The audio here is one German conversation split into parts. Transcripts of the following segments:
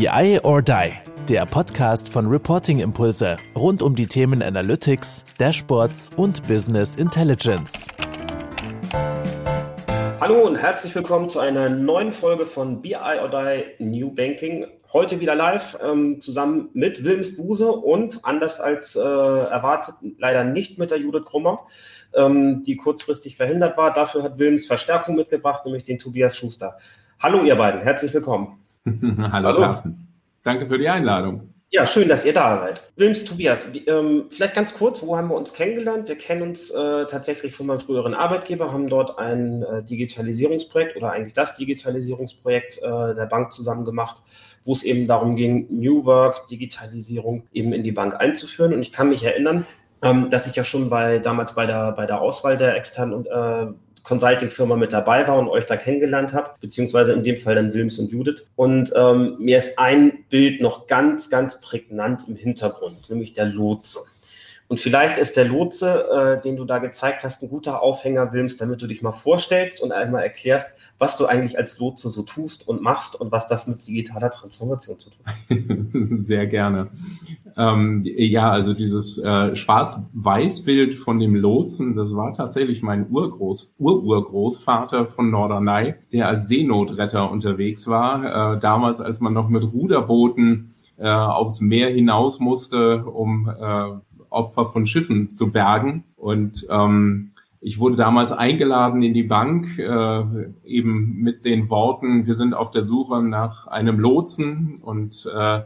BI or Die, der Podcast von Reporting Impulse rund um die Themen Analytics, Dashboards und Business Intelligence. Hallo und herzlich willkommen zu einer neuen Folge von BI or Die New Banking. Heute wieder live ähm, zusammen mit Wilms Buse und anders als äh, erwartet leider nicht mit der Judith Krummer, ähm, die kurzfristig verhindert war. Dafür hat Wilms Verstärkung mitgebracht, nämlich den Tobias Schuster. Hallo ihr beiden, herzlich willkommen. Hallo, Hallo Carsten. Danke für die Einladung. Ja, schön, dass ihr da seid. Wilms, Tobias, ähm, vielleicht ganz kurz, wo haben wir uns kennengelernt? Wir kennen uns äh, tatsächlich von meinem früheren Arbeitgeber, haben dort ein äh, Digitalisierungsprojekt oder eigentlich das Digitalisierungsprojekt äh, der Bank zusammen gemacht, wo es eben darum ging, New Work, Digitalisierung eben in die Bank einzuführen. Und ich kann mich erinnern, ähm, dass ich ja schon bei damals bei der, bei der Auswahl der externen äh, Consulting-Firma mit dabei war und euch da kennengelernt habe, beziehungsweise in dem Fall dann Wilms und Judith. Und ähm, mir ist ein Bild noch ganz, ganz prägnant im Hintergrund, nämlich der Lotse. Und vielleicht ist der Lotse, äh, den du da gezeigt hast, ein guter Aufhänger, Wilms, damit du dich mal vorstellst und einmal erklärst, was du eigentlich als Lotse so tust und machst und was das mit digitaler Transformation zu tun hat. Sehr gerne. Ähm, ja, also dieses äh, Schwarz-Weiß-Bild von dem Lotsen, das war tatsächlich mein Urgroß, Ururgroßvater von Norderney, der als Seenotretter unterwegs war, äh, damals als man noch mit Ruderbooten äh, aufs Meer hinaus musste, um äh, Opfer von Schiffen zu bergen. Und ähm, ich wurde damals eingeladen in die Bank, äh, eben mit den Worten, wir sind auf der Suche nach einem Lotsen. Und äh,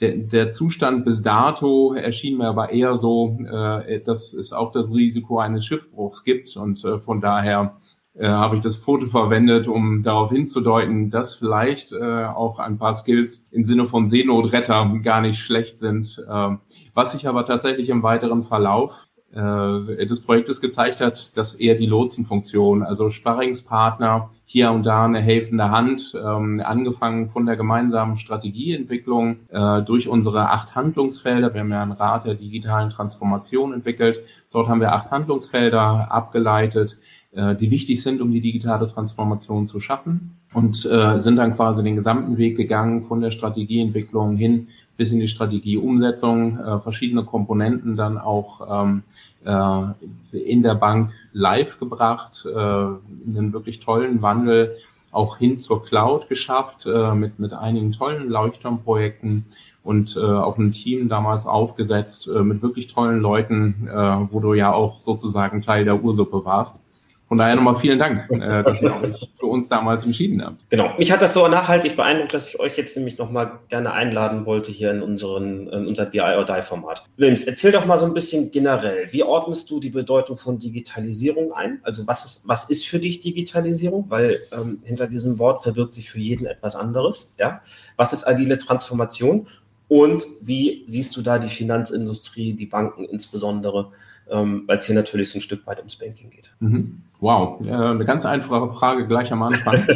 der, der Zustand bis dato erschien mir aber eher so, äh, dass es auch das Risiko eines Schiffbruchs gibt. Und äh, von daher äh, habe ich das Foto verwendet, um darauf hinzudeuten, dass vielleicht äh, auch ein paar Skills im Sinne von Seenotretter gar nicht schlecht sind. Äh, was sich aber tatsächlich im weiteren Verlauf äh, des Projektes gezeigt hat, dass eher die Lotsenfunktion, also Sparringspartner, hier und da eine helfende Hand, ähm, angefangen von der gemeinsamen Strategieentwicklung äh, durch unsere acht Handlungsfelder. Wir haben ja einen Rat der digitalen Transformation entwickelt. Dort haben wir acht Handlungsfelder abgeleitet, äh, die wichtig sind, um die digitale Transformation zu schaffen und äh, sind dann quasi den gesamten Weg gegangen von der Strategieentwicklung hin bis in die Strategieumsetzung, äh, verschiedene Komponenten dann auch ähm, äh, in der Bank live gebracht, äh, einen wirklich tollen Wandel auch hin zur Cloud geschafft äh, mit, mit einigen tollen Leuchtturmprojekten und äh, auch ein Team damals aufgesetzt äh, mit wirklich tollen Leuten, äh, wo du ja auch sozusagen Teil der Ursuppe warst. Von daher nochmal vielen Dank, äh, dass ihr euch für uns damals entschieden habt. Genau. Mich hat das so nachhaltig beeindruckt, dass ich euch jetzt nämlich nochmal gerne einladen wollte hier in, unseren, in unser BI or Die Format. Wilms, erzähl doch mal so ein bisschen generell. Wie ordnest du die Bedeutung von Digitalisierung ein? Also was ist, was ist für dich Digitalisierung? Weil ähm, hinter diesem Wort verbirgt sich für jeden etwas anderes. Ja? Was ist agile Transformation? Und wie siehst du da die Finanzindustrie, die Banken insbesondere, ähm, weil es hier natürlich so ein Stück weit ums Banking geht? Mhm. Wow, äh, eine ganz einfache Frage gleich am Anfang.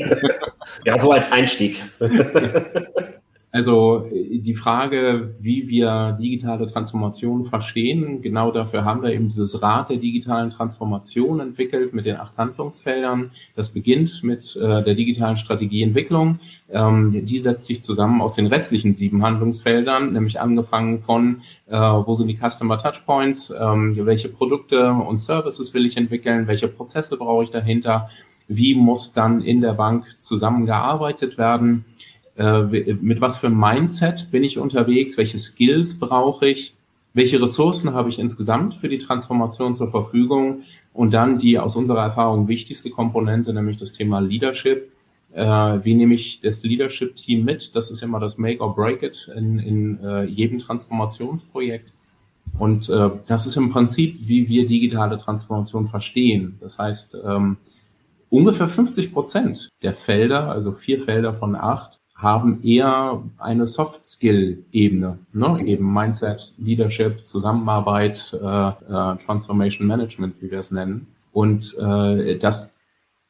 ja, so als Einstieg. Also die Frage, wie wir digitale Transformation verstehen, genau dafür haben wir eben dieses Rad der digitalen Transformation entwickelt mit den acht Handlungsfeldern. Das beginnt mit äh, der digitalen Strategieentwicklung. Ähm, die setzt sich zusammen aus den restlichen sieben Handlungsfeldern, nämlich angefangen von, äh, wo sind die Customer Touchpoints, ähm, welche Produkte und Services will ich entwickeln, welche Prozesse brauche ich dahinter, wie muss dann in der Bank zusammengearbeitet werden äh, mit was für einem Mindset bin ich unterwegs, welche Skills brauche ich, welche Ressourcen habe ich insgesamt für die Transformation zur Verfügung und dann die aus unserer Erfahrung wichtigste Komponente, nämlich das Thema Leadership. Äh, wie nehme ich das Leadership-Team mit? Das ist immer das Make or Break It in, in äh, jedem Transformationsprojekt. Und äh, das ist im Prinzip, wie wir digitale Transformation verstehen. Das heißt, ähm, ungefähr 50 Prozent der Felder, also vier Felder von acht, haben eher eine Soft-Skill-Ebene, ne? eben Mindset, Leadership, Zusammenarbeit, äh, äh, Transformation Management, wie wir es nennen. Und äh, das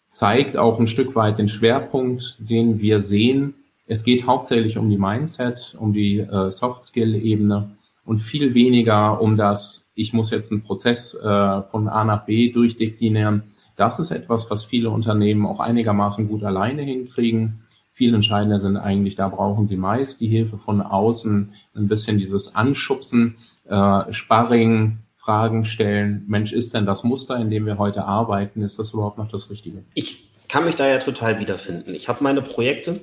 zeigt auch ein Stück weit den Schwerpunkt, den wir sehen. Es geht hauptsächlich um die Mindset, um die äh, Soft-Skill-Ebene und viel weniger um das, ich muss jetzt einen Prozess äh, von A nach B durchdeklinieren. Das ist etwas, was viele Unternehmen auch einigermaßen gut alleine hinkriegen viel entscheidender sind eigentlich, da brauchen sie meist die Hilfe von außen, ein bisschen dieses Anschubsen, äh, Sparring, Fragen stellen, Mensch, ist denn das Muster, in dem wir heute arbeiten, ist das überhaupt noch das Richtige? Ich kann mich da ja total wiederfinden. Ich habe meine Projekte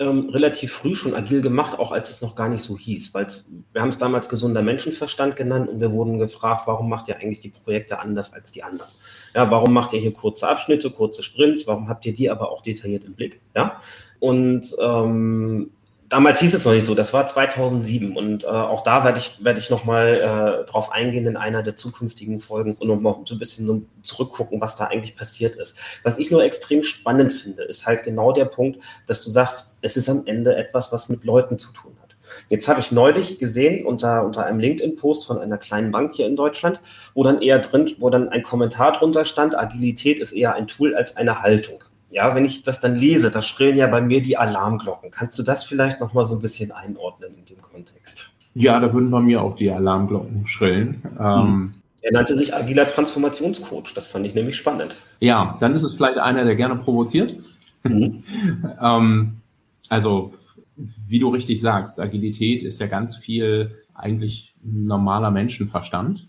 ähm, relativ früh schon agil gemacht, auch als es noch gar nicht so hieß, weil wir haben es damals gesunder Menschenverstand genannt und wir wurden gefragt, warum macht ihr eigentlich die Projekte anders als die anderen? Ja, warum macht ihr hier kurze Abschnitte, kurze Sprints? Warum habt ihr die aber auch detailliert im Blick? Ja, und ähm, damals hieß es noch nicht so, das war 2007 und äh, auch da werde ich, werde ich nochmal äh, drauf eingehen in einer der zukünftigen Folgen und nochmal so ein bisschen so zurückgucken, was da eigentlich passiert ist. Was ich nur extrem spannend finde, ist halt genau der Punkt, dass du sagst, es ist am Ende etwas, was mit Leuten zu tun hat. Jetzt habe ich neulich gesehen unter, unter einem LinkedIn-Post von einer kleinen Bank hier in Deutschland, wo dann eher drin, wo dann ein Kommentar drunter stand, Agilität ist eher ein Tool als eine Haltung. Ja, wenn ich das dann lese, da schrillen ja bei mir die Alarmglocken. Kannst du das vielleicht noch mal so ein bisschen einordnen in dem Kontext? Ja, da würden bei mir auch die Alarmglocken schrillen. Ähm, er nannte sich agiler Transformationscoach. Das fand ich nämlich spannend. Ja, dann ist es vielleicht einer, der gerne provoziert. Mhm. ähm, also, wie du richtig sagst, Agilität ist ja ganz viel eigentlich normaler Menschenverstand,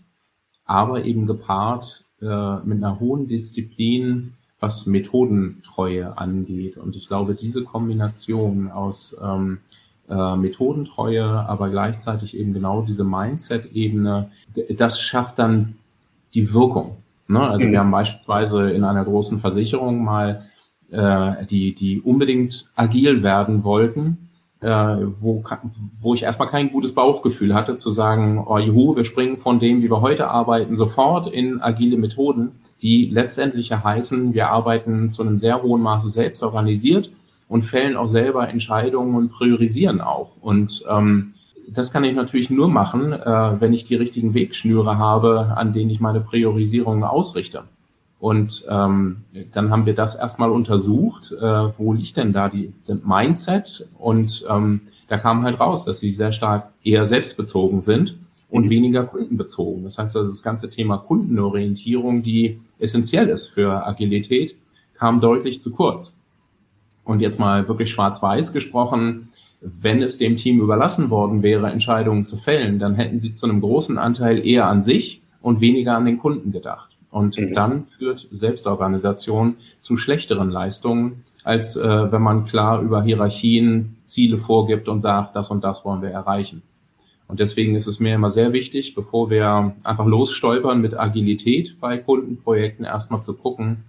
aber eben gepaart äh, mit einer hohen Disziplin, was Methodentreue angeht. Und ich glaube, diese Kombination aus ähm, äh, Methodentreue, aber gleichzeitig eben genau diese Mindset-Ebene, das schafft dann die Wirkung. Ne? Also mhm. wir haben beispielsweise in einer großen Versicherung mal äh, die, die unbedingt agil werden wollten, äh, wo, wo ich erstmal kein gutes Bauchgefühl hatte, zu sagen, oh juhu, wir springen von dem, wie wir heute arbeiten, sofort in agile Methoden, die letztendlich ja heißen, wir arbeiten zu einem sehr hohen Maße selbst organisiert und fällen auch selber Entscheidungen und priorisieren auch. Und ähm, das kann ich natürlich nur machen, äh, wenn ich die richtigen Wegschnüre habe, an denen ich meine Priorisierung ausrichte. Und ähm, dann haben wir das erstmal untersucht, äh, wo liegt denn da die, die Mindset? Und ähm, da kam halt raus, dass sie sehr stark eher selbstbezogen sind und weniger kundenbezogen. Das heißt also, das ganze Thema Kundenorientierung, die essentiell ist für Agilität, kam deutlich zu kurz. Und jetzt mal wirklich schwarz-weiß gesprochen, wenn es dem Team überlassen worden wäre, Entscheidungen zu fällen, dann hätten sie zu einem großen Anteil eher an sich und weniger an den Kunden gedacht. Und mhm. dann führt Selbstorganisation zu schlechteren Leistungen, als äh, wenn man klar über Hierarchien Ziele vorgibt und sagt, das und das wollen wir erreichen. Und deswegen ist es mir immer sehr wichtig, bevor wir einfach losstolpern mit Agilität bei Kundenprojekten, erstmal zu gucken,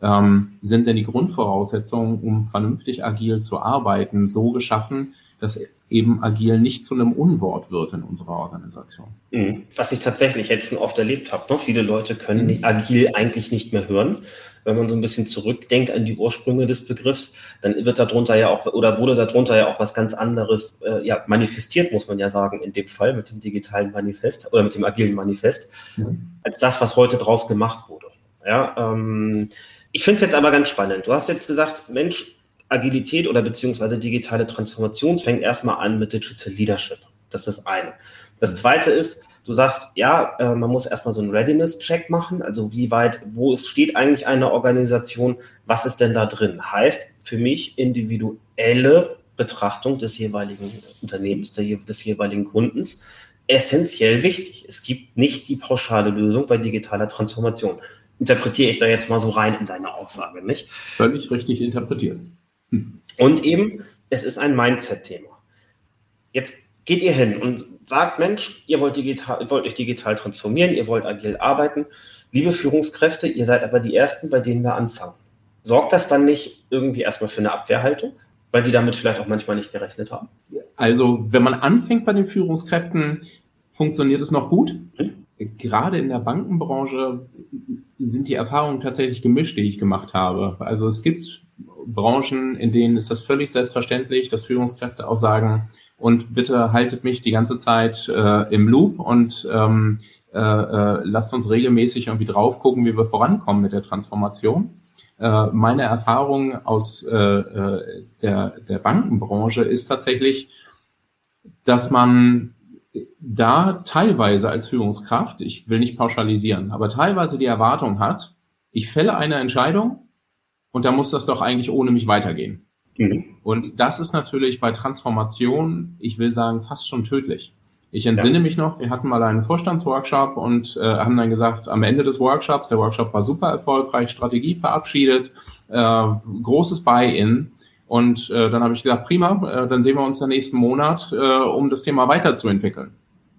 ähm, sind denn die Grundvoraussetzungen, um vernünftig agil zu arbeiten, so geschaffen, dass eben agil nicht zu einem Unwort wird in unserer Organisation. Mhm. Was ich tatsächlich jetzt schon oft erlebt habe. Ne? Viele Leute können agil eigentlich nicht mehr hören. Wenn man so ein bisschen zurückdenkt an die Ursprünge des Begriffs, dann wird darunter ja auch oder wurde darunter ja auch was ganz anderes äh, ja, manifestiert, muss man ja sagen, in dem Fall mit dem digitalen Manifest oder mit dem agilen Manifest, mhm. als das, was heute draus gemacht wurde. Ja, ähm, ich finde es jetzt aber ganz spannend. Du hast jetzt gesagt, Mensch, Agilität oder beziehungsweise digitale Transformation fängt erstmal an mit Digital Leadership. Das ist eine. Das zweite ist, du sagst, ja, äh, man muss erstmal so einen Readiness-Check machen. Also wie weit, wo es steht eigentlich eine Organisation, was ist denn da drin? Heißt für mich individuelle Betrachtung des jeweiligen Unternehmens, des jeweiligen Kundens essentiell wichtig. Es gibt nicht die pauschale Lösung bei digitaler Transformation. Interpretiere ich da jetzt mal so rein in deine Aussage, nicht? Völlig richtig interpretiert. Und eben, es ist ein Mindset-Thema. Jetzt geht ihr hin und sagt, Mensch, ihr wollt, digital, ihr wollt euch digital transformieren, ihr wollt agil arbeiten. Liebe Führungskräfte, ihr seid aber die Ersten, bei denen wir anfangen. Sorgt das dann nicht irgendwie erstmal für eine Abwehrhaltung, weil die damit vielleicht auch manchmal nicht gerechnet haben? Also, wenn man anfängt bei den Führungskräften, funktioniert es noch gut. Hm? Gerade in der Bankenbranche sind die Erfahrungen tatsächlich gemischt, die ich gemacht habe. Also es gibt Branchen, in denen ist das völlig selbstverständlich, dass Führungskräfte auch sagen, und bitte haltet mich die ganze Zeit äh, im Loop und ähm, äh, äh, lasst uns regelmäßig irgendwie drauf gucken, wie wir vorankommen mit der Transformation. Äh, meine Erfahrung aus äh, äh, der, der Bankenbranche ist tatsächlich, dass man da teilweise als Führungskraft, ich will nicht pauschalisieren, aber teilweise die Erwartung hat, ich fälle eine Entscheidung und da muss das doch eigentlich ohne mich weitergehen. Mhm. Und das ist natürlich bei Transformation, ich will sagen, fast schon tödlich. Ich entsinne ja. mich noch, wir hatten mal einen Vorstandsworkshop und äh, haben dann gesagt, am Ende des Workshops, der Workshop war super erfolgreich, Strategie verabschiedet, äh, großes Buy-in. Und äh, dann habe ich gesagt, prima, äh, dann sehen wir uns im nächsten Monat, äh, um das Thema weiterzuentwickeln.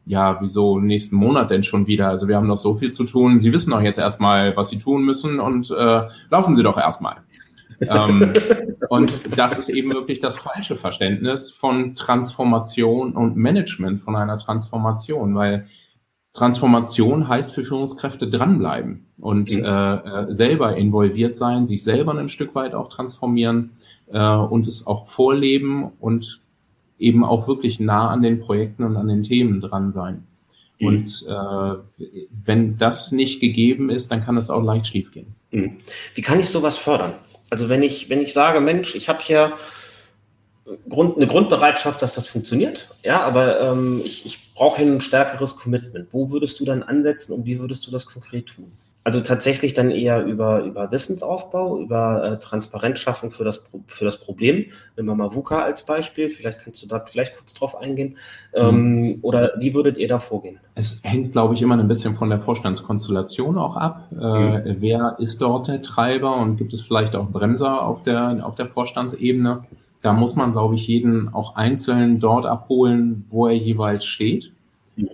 Ja, wieso nächsten Monat denn schon wieder? Also wir haben noch so viel zu tun. Sie wissen doch jetzt erstmal, was Sie tun müssen und äh, laufen Sie doch erstmal ähm, und das ist eben wirklich das falsche Verständnis von Transformation und Management von einer Transformation, weil Transformation heißt für Führungskräfte dranbleiben und mhm. äh, äh, selber involviert sein, sich selber ein Stück weit auch transformieren äh, und es auch vorleben und eben auch wirklich nah an den Projekten und an den Themen dran sein. Mhm. Und äh, wenn das nicht gegeben ist, dann kann es auch leicht schiefgehen. Mhm. Wie kann ich sowas fördern? Also wenn ich, wenn ich sage, Mensch, ich habe hier Grund, eine Grundbereitschaft, dass das funktioniert, ja, aber ähm, ich, ich brauche ein stärkeres Commitment. Wo würdest du dann ansetzen und wie würdest du das konkret tun? Also tatsächlich dann eher über, über Wissensaufbau, über äh, Transparenzschaffung für das, für das Problem. Nehmen wir mal VUCA als Beispiel, vielleicht kannst du da gleich kurz drauf eingehen. Ähm, mhm. Oder wie würdet ihr da vorgehen? Es hängt, glaube ich, immer ein bisschen von der Vorstandskonstellation auch ab. Äh, mhm. Wer ist dort der Treiber und gibt es vielleicht auch Bremser auf der, auf der Vorstandsebene? Da muss man, glaube ich, jeden auch einzeln dort abholen, wo er jeweils steht.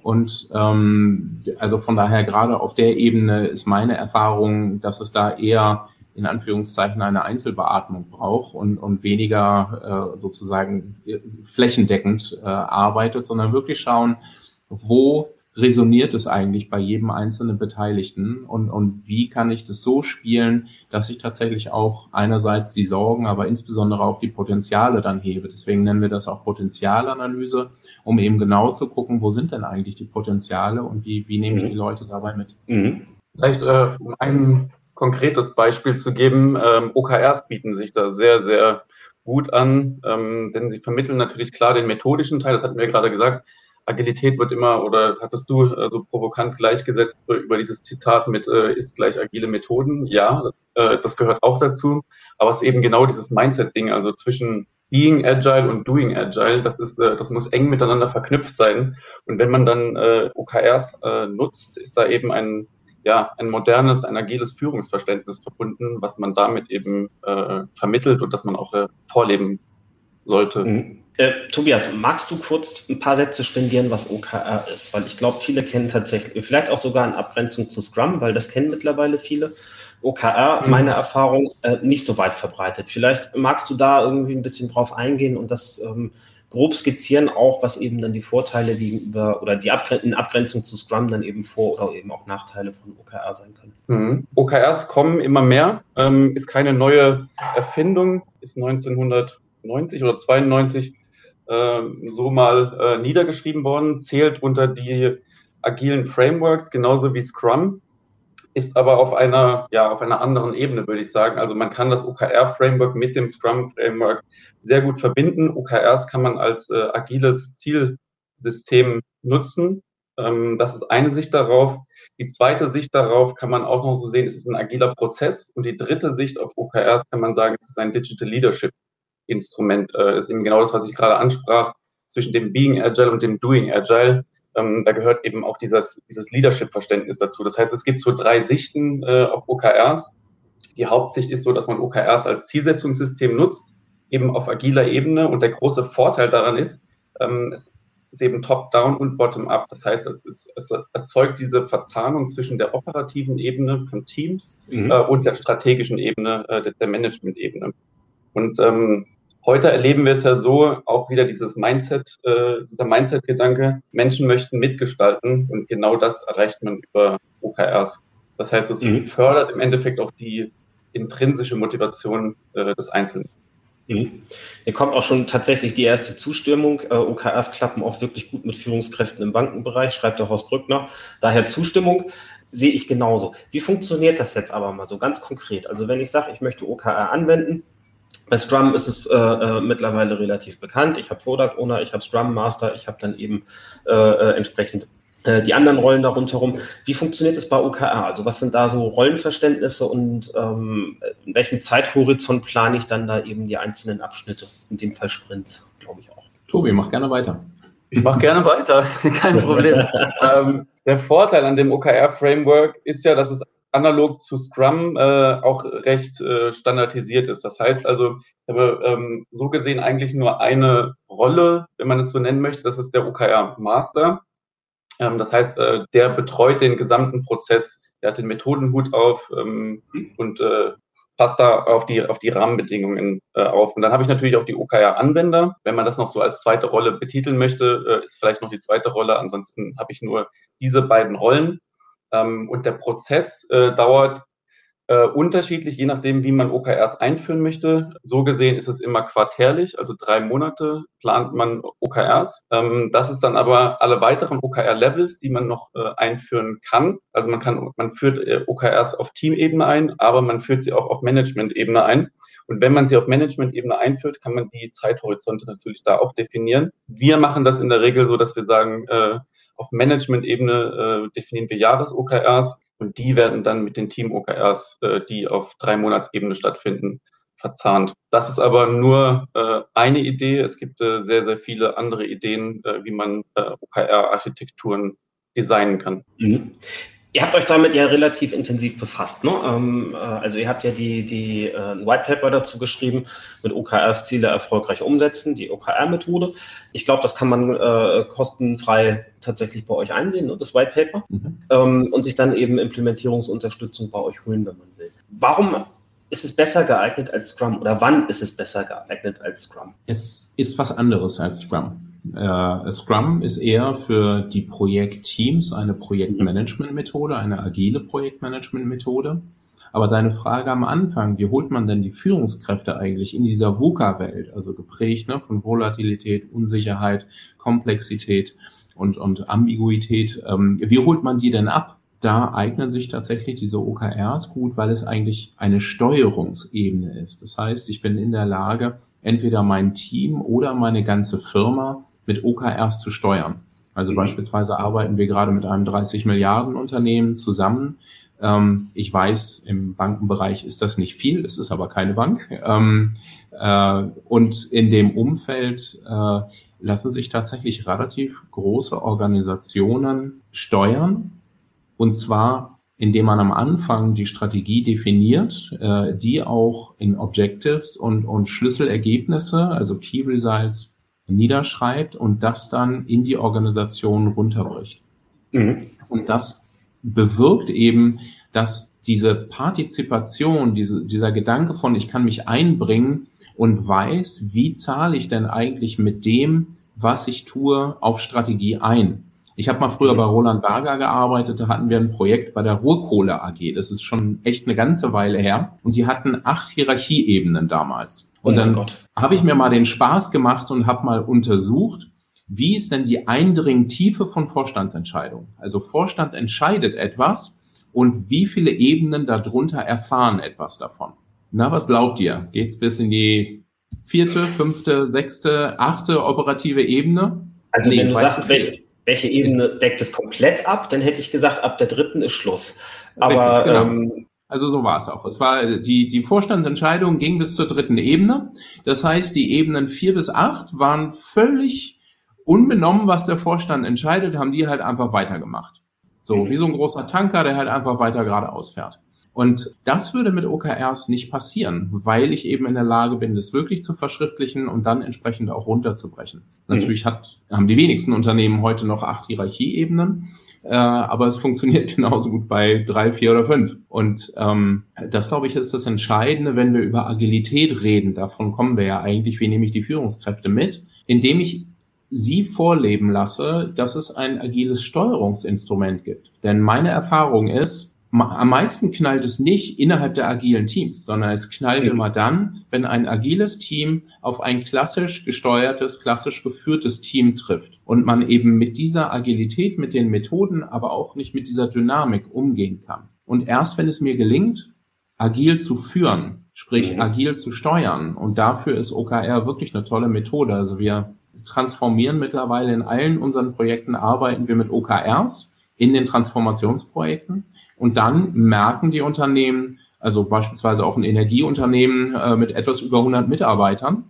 Und ähm, also von daher gerade auf der Ebene ist meine Erfahrung, dass es da eher in Anführungszeichen eine Einzelbeatmung braucht und, und weniger äh, sozusagen flächendeckend äh, arbeitet, sondern wirklich schauen, wo resoniert es eigentlich bei jedem einzelnen Beteiligten und, und wie kann ich das so spielen, dass ich tatsächlich auch einerseits die Sorgen, aber insbesondere auch die Potenziale dann hebe. Deswegen nennen wir das auch Potenzialanalyse, um eben genau zu gucken, wo sind denn eigentlich die Potenziale und wie, wie nehme ich mhm. die Leute dabei mit. Mhm. Vielleicht äh, um ein konkretes Beispiel zu geben, ähm, OKRs bieten sich da sehr, sehr gut an, ähm, denn sie vermitteln natürlich klar den methodischen Teil, das hatten wir gerade gesagt, Agilität wird immer, oder hattest du äh, so provokant gleichgesetzt über dieses Zitat mit äh, ist gleich agile Methoden? Ja, äh, das gehört auch dazu. Aber es ist eben genau dieses Mindset-Ding, also zwischen Being Agile und Doing Agile, das ist, äh, das muss eng miteinander verknüpft sein. Und wenn man dann äh, OKRs äh, nutzt, ist da eben ein, ja, ein modernes, ein agiles Führungsverständnis verbunden, was man damit eben vermittelt und das man auch vorleben sollte. Mhm. Äh, Tobias, magst du kurz ein paar Sätze spendieren, was OKR ist? Weil ich glaube, viele kennen tatsächlich, vielleicht auch sogar in Abgrenzung zu Scrum, weil das kennen mittlerweile viele. OKR, mhm. meine Erfahrung, äh, nicht so weit verbreitet. Vielleicht magst du da irgendwie ein bisschen drauf eingehen und das ähm, grob skizzieren, auch was eben dann die Vorteile gegenüber oder die Abgren in Abgrenzung zu Scrum dann eben Vor- oder eben auch Nachteile von OKR sein können. Mhm. OKRs kommen immer mehr, ähm, ist keine neue Erfindung, ist 1990 oder 92 ähm, so mal äh, niedergeschrieben worden, zählt unter die agilen Frameworks, genauso wie Scrum, ist aber auf einer, ja, auf einer anderen Ebene, würde ich sagen. Also man kann das OKR-Framework mit dem Scrum-Framework sehr gut verbinden. OKRs kann man als äh, agiles Zielsystem nutzen. Ähm, das ist eine Sicht darauf. Die zweite Sicht darauf kann man auch noch so sehen, es ist ein agiler Prozess. Und die dritte Sicht auf OKRs kann man sagen, es ist ein Digital Leadership Instrument. Äh, ist eben genau das, was ich gerade ansprach, zwischen dem Being Agile und dem Doing Agile. Ähm, da gehört eben auch dieses, dieses Leadership-Verständnis dazu. Das heißt, es gibt so drei Sichten äh, auf OKRs. Die Hauptsicht ist so, dass man OKRs als Zielsetzungssystem nutzt, eben auf agiler Ebene. Und der große Vorteil daran ist, ähm, es ist eben top-down und bottom-up. Das heißt, es, ist, es, erzeugt diese Verzahnung zwischen der operativen Ebene von Teams mhm. äh, und der strategischen Ebene, äh, der Management-Ebene. Und ähm, Heute erleben wir es ja so, auch wieder dieses Mindset, äh, dieser Mindset-Gedanke, Menschen möchten mitgestalten und genau das erreicht man über OKRs. Das heißt, es mhm. fördert im Endeffekt auch die intrinsische Motivation äh, des Einzelnen. Mhm. Hier kommt auch schon tatsächlich die erste Zustimmung. Äh, OKRs klappen auch wirklich gut mit Führungskräften im Bankenbereich, schreibt der Horst Brückner. Daher Zustimmung sehe ich genauso. Wie funktioniert das jetzt aber mal so ganz konkret? Also wenn ich sage, ich möchte OKR anwenden, bei Scrum ist es äh, äh, mittlerweile relativ bekannt. Ich habe Product Owner, ich habe Scrum Master, ich habe dann eben äh, äh, entsprechend äh, die anderen Rollen darunter rum. Wie funktioniert es bei OKR? Also was sind da so Rollenverständnisse und ähm, in welchem Zeithorizont plane ich dann da eben die einzelnen Abschnitte, in dem Fall Sprints, glaube ich auch. Tobi, mach gerne weiter. Ich mache gerne weiter, kein Problem. ähm, der Vorteil an dem OKR-Framework ist ja, dass es analog zu Scrum äh, auch recht äh, standardisiert ist. Das heißt also, ich habe ähm, so gesehen eigentlich nur eine Rolle, wenn man es so nennen möchte, das ist der OKR-Master. Ähm, das heißt, äh, der betreut den gesamten Prozess, der hat den Methodenhut auf ähm, und äh, passt da auf die, auf die Rahmenbedingungen äh, auf. Und dann habe ich natürlich auch die OKR-Anwender. Wenn man das noch so als zweite Rolle betiteln möchte, äh, ist vielleicht noch die zweite Rolle. Ansonsten habe ich nur diese beiden Rollen. Ähm, und der Prozess äh, dauert äh, unterschiedlich, je nachdem, wie man OKRs einführen möchte. So gesehen ist es immer quartärlich, also drei Monate plant man OKRs. Ähm, das ist dann aber alle weiteren OKR-Levels, die man noch äh, einführen kann. Also man kann, man führt OKRs auf Teamebene ein, aber man führt sie auch auf Management-Ebene ein. Und wenn man sie auf Management-Ebene einführt, kann man die Zeithorizonte natürlich da auch definieren. Wir machen das in der Regel so, dass wir sagen, auf Management-Ebene äh, definieren wir Jahres-OKRs und die werden dann mit den Team-OKRs, äh, die auf drei Monatsebene stattfinden, verzahnt. Das ist aber nur äh, eine Idee. Es gibt äh, sehr, sehr viele andere Ideen, äh, wie man äh, OKR-Architekturen designen kann. Mhm. Ihr habt euch damit ja relativ intensiv befasst. Ne? Ähm, äh, also ihr habt ja die, die äh, White Paper dazu geschrieben, mit OKRs Ziele erfolgreich umsetzen, die OKR-Methode. Ich glaube, das kann man äh, kostenfrei tatsächlich bei euch einsehen, ne? das White Paper, mhm. ähm, und sich dann eben Implementierungsunterstützung bei euch holen, wenn man will. Warum ist es besser geeignet als Scrum oder wann ist es besser geeignet als Scrum? Es ist was anderes als Scrum. Äh, Scrum ist eher für die Projektteams eine Projektmanagement-Methode, eine agile Projektmanagement-Methode. Aber deine Frage am Anfang, wie holt man denn die Führungskräfte eigentlich in dieser VUCA-Welt, also geprägt ne, von Volatilität, Unsicherheit, Komplexität und, und Ambiguität, ähm, wie holt man die denn ab? Da eignen sich tatsächlich diese OKRs gut, weil es eigentlich eine Steuerungsebene ist. Das heißt, ich bin in der Lage, entweder mein Team oder meine ganze Firma mit OKRs zu steuern. Also mhm. beispielsweise arbeiten wir gerade mit einem 30 Milliarden Unternehmen zusammen. Ähm, ich weiß, im Bankenbereich ist das nicht viel, es ist aber keine Bank. Ähm, äh, und in dem Umfeld äh, lassen sich tatsächlich relativ große Organisationen steuern. Und zwar, indem man am Anfang die Strategie definiert, äh, die auch in Objectives und, und Schlüsselergebnisse, also Key Results, niederschreibt und das dann in die Organisation runterbricht. Mhm. Und das bewirkt eben, dass diese Partizipation, diese, dieser Gedanke von, ich kann mich einbringen und weiß, wie zahle ich denn eigentlich mit dem, was ich tue, auf Strategie ein. Ich habe mal früher mhm. bei Roland Berger gearbeitet, da hatten wir ein Projekt bei der Ruhrkohle AG. Das ist schon echt eine ganze Weile her. Und die hatten acht Hierarchieebenen damals. Und oh dann habe ich mir mal den Spaß gemacht und habe mal untersucht, wie ist denn die Eindringtiefe von Vorstandsentscheidungen? Also Vorstand entscheidet etwas und wie viele Ebenen darunter erfahren etwas davon? Na, was glaubt ihr? Geht's bis in die vierte, fünfte, sechste, achte operative Ebene? Also nee, wenn du sagst, welche, welche Ebene deckt es komplett ab, dann hätte ich gesagt, ab der dritten ist Schluss. Aber Richtig, genau. ähm, also so war es auch. Es war die, die Vorstandsentscheidung ging bis zur dritten Ebene. Das heißt, die Ebenen vier bis acht waren völlig unbenommen, was der Vorstand entscheidet, haben die halt einfach weitergemacht. So, mhm. wie so ein großer Tanker, der halt einfach weiter geradeaus fährt. Und das würde mit OKRs nicht passieren, weil ich eben in der Lage bin, das wirklich zu verschriftlichen und dann entsprechend auch runterzubrechen. Mhm. Natürlich hat, haben die wenigsten Unternehmen heute noch acht Hierarchieebenen äh, aber es funktioniert genauso gut bei drei, vier oder fünf. Und ähm, das, glaube ich, ist das Entscheidende, wenn wir über Agilität reden. Davon kommen wir ja eigentlich, wie nehme ich die Führungskräfte mit, indem ich sie vorleben lasse, dass es ein agiles Steuerungsinstrument gibt. Denn meine Erfahrung ist, am meisten knallt es nicht innerhalb der agilen Teams, sondern es knallt mhm. immer dann, wenn ein agiles Team auf ein klassisch gesteuertes, klassisch geführtes Team trifft und man eben mit dieser Agilität, mit den Methoden, aber auch nicht mit dieser Dynamik umgehen kann. Und erst wenn es mir gelingt, agil zu führen, sprich mhm. agil zu steuern, und dafür ist OKR wirklich eine tolle Methode. Also wir transformieren mittlerweile in allen unseren Projekten, arbeiten wir mit OKRs in den Transformationsprojekten. Und dann merken die Unternehmen, also beispielsweise auch ein Energieunternehmen äh, mit etwas über 100 Mitarbeitern,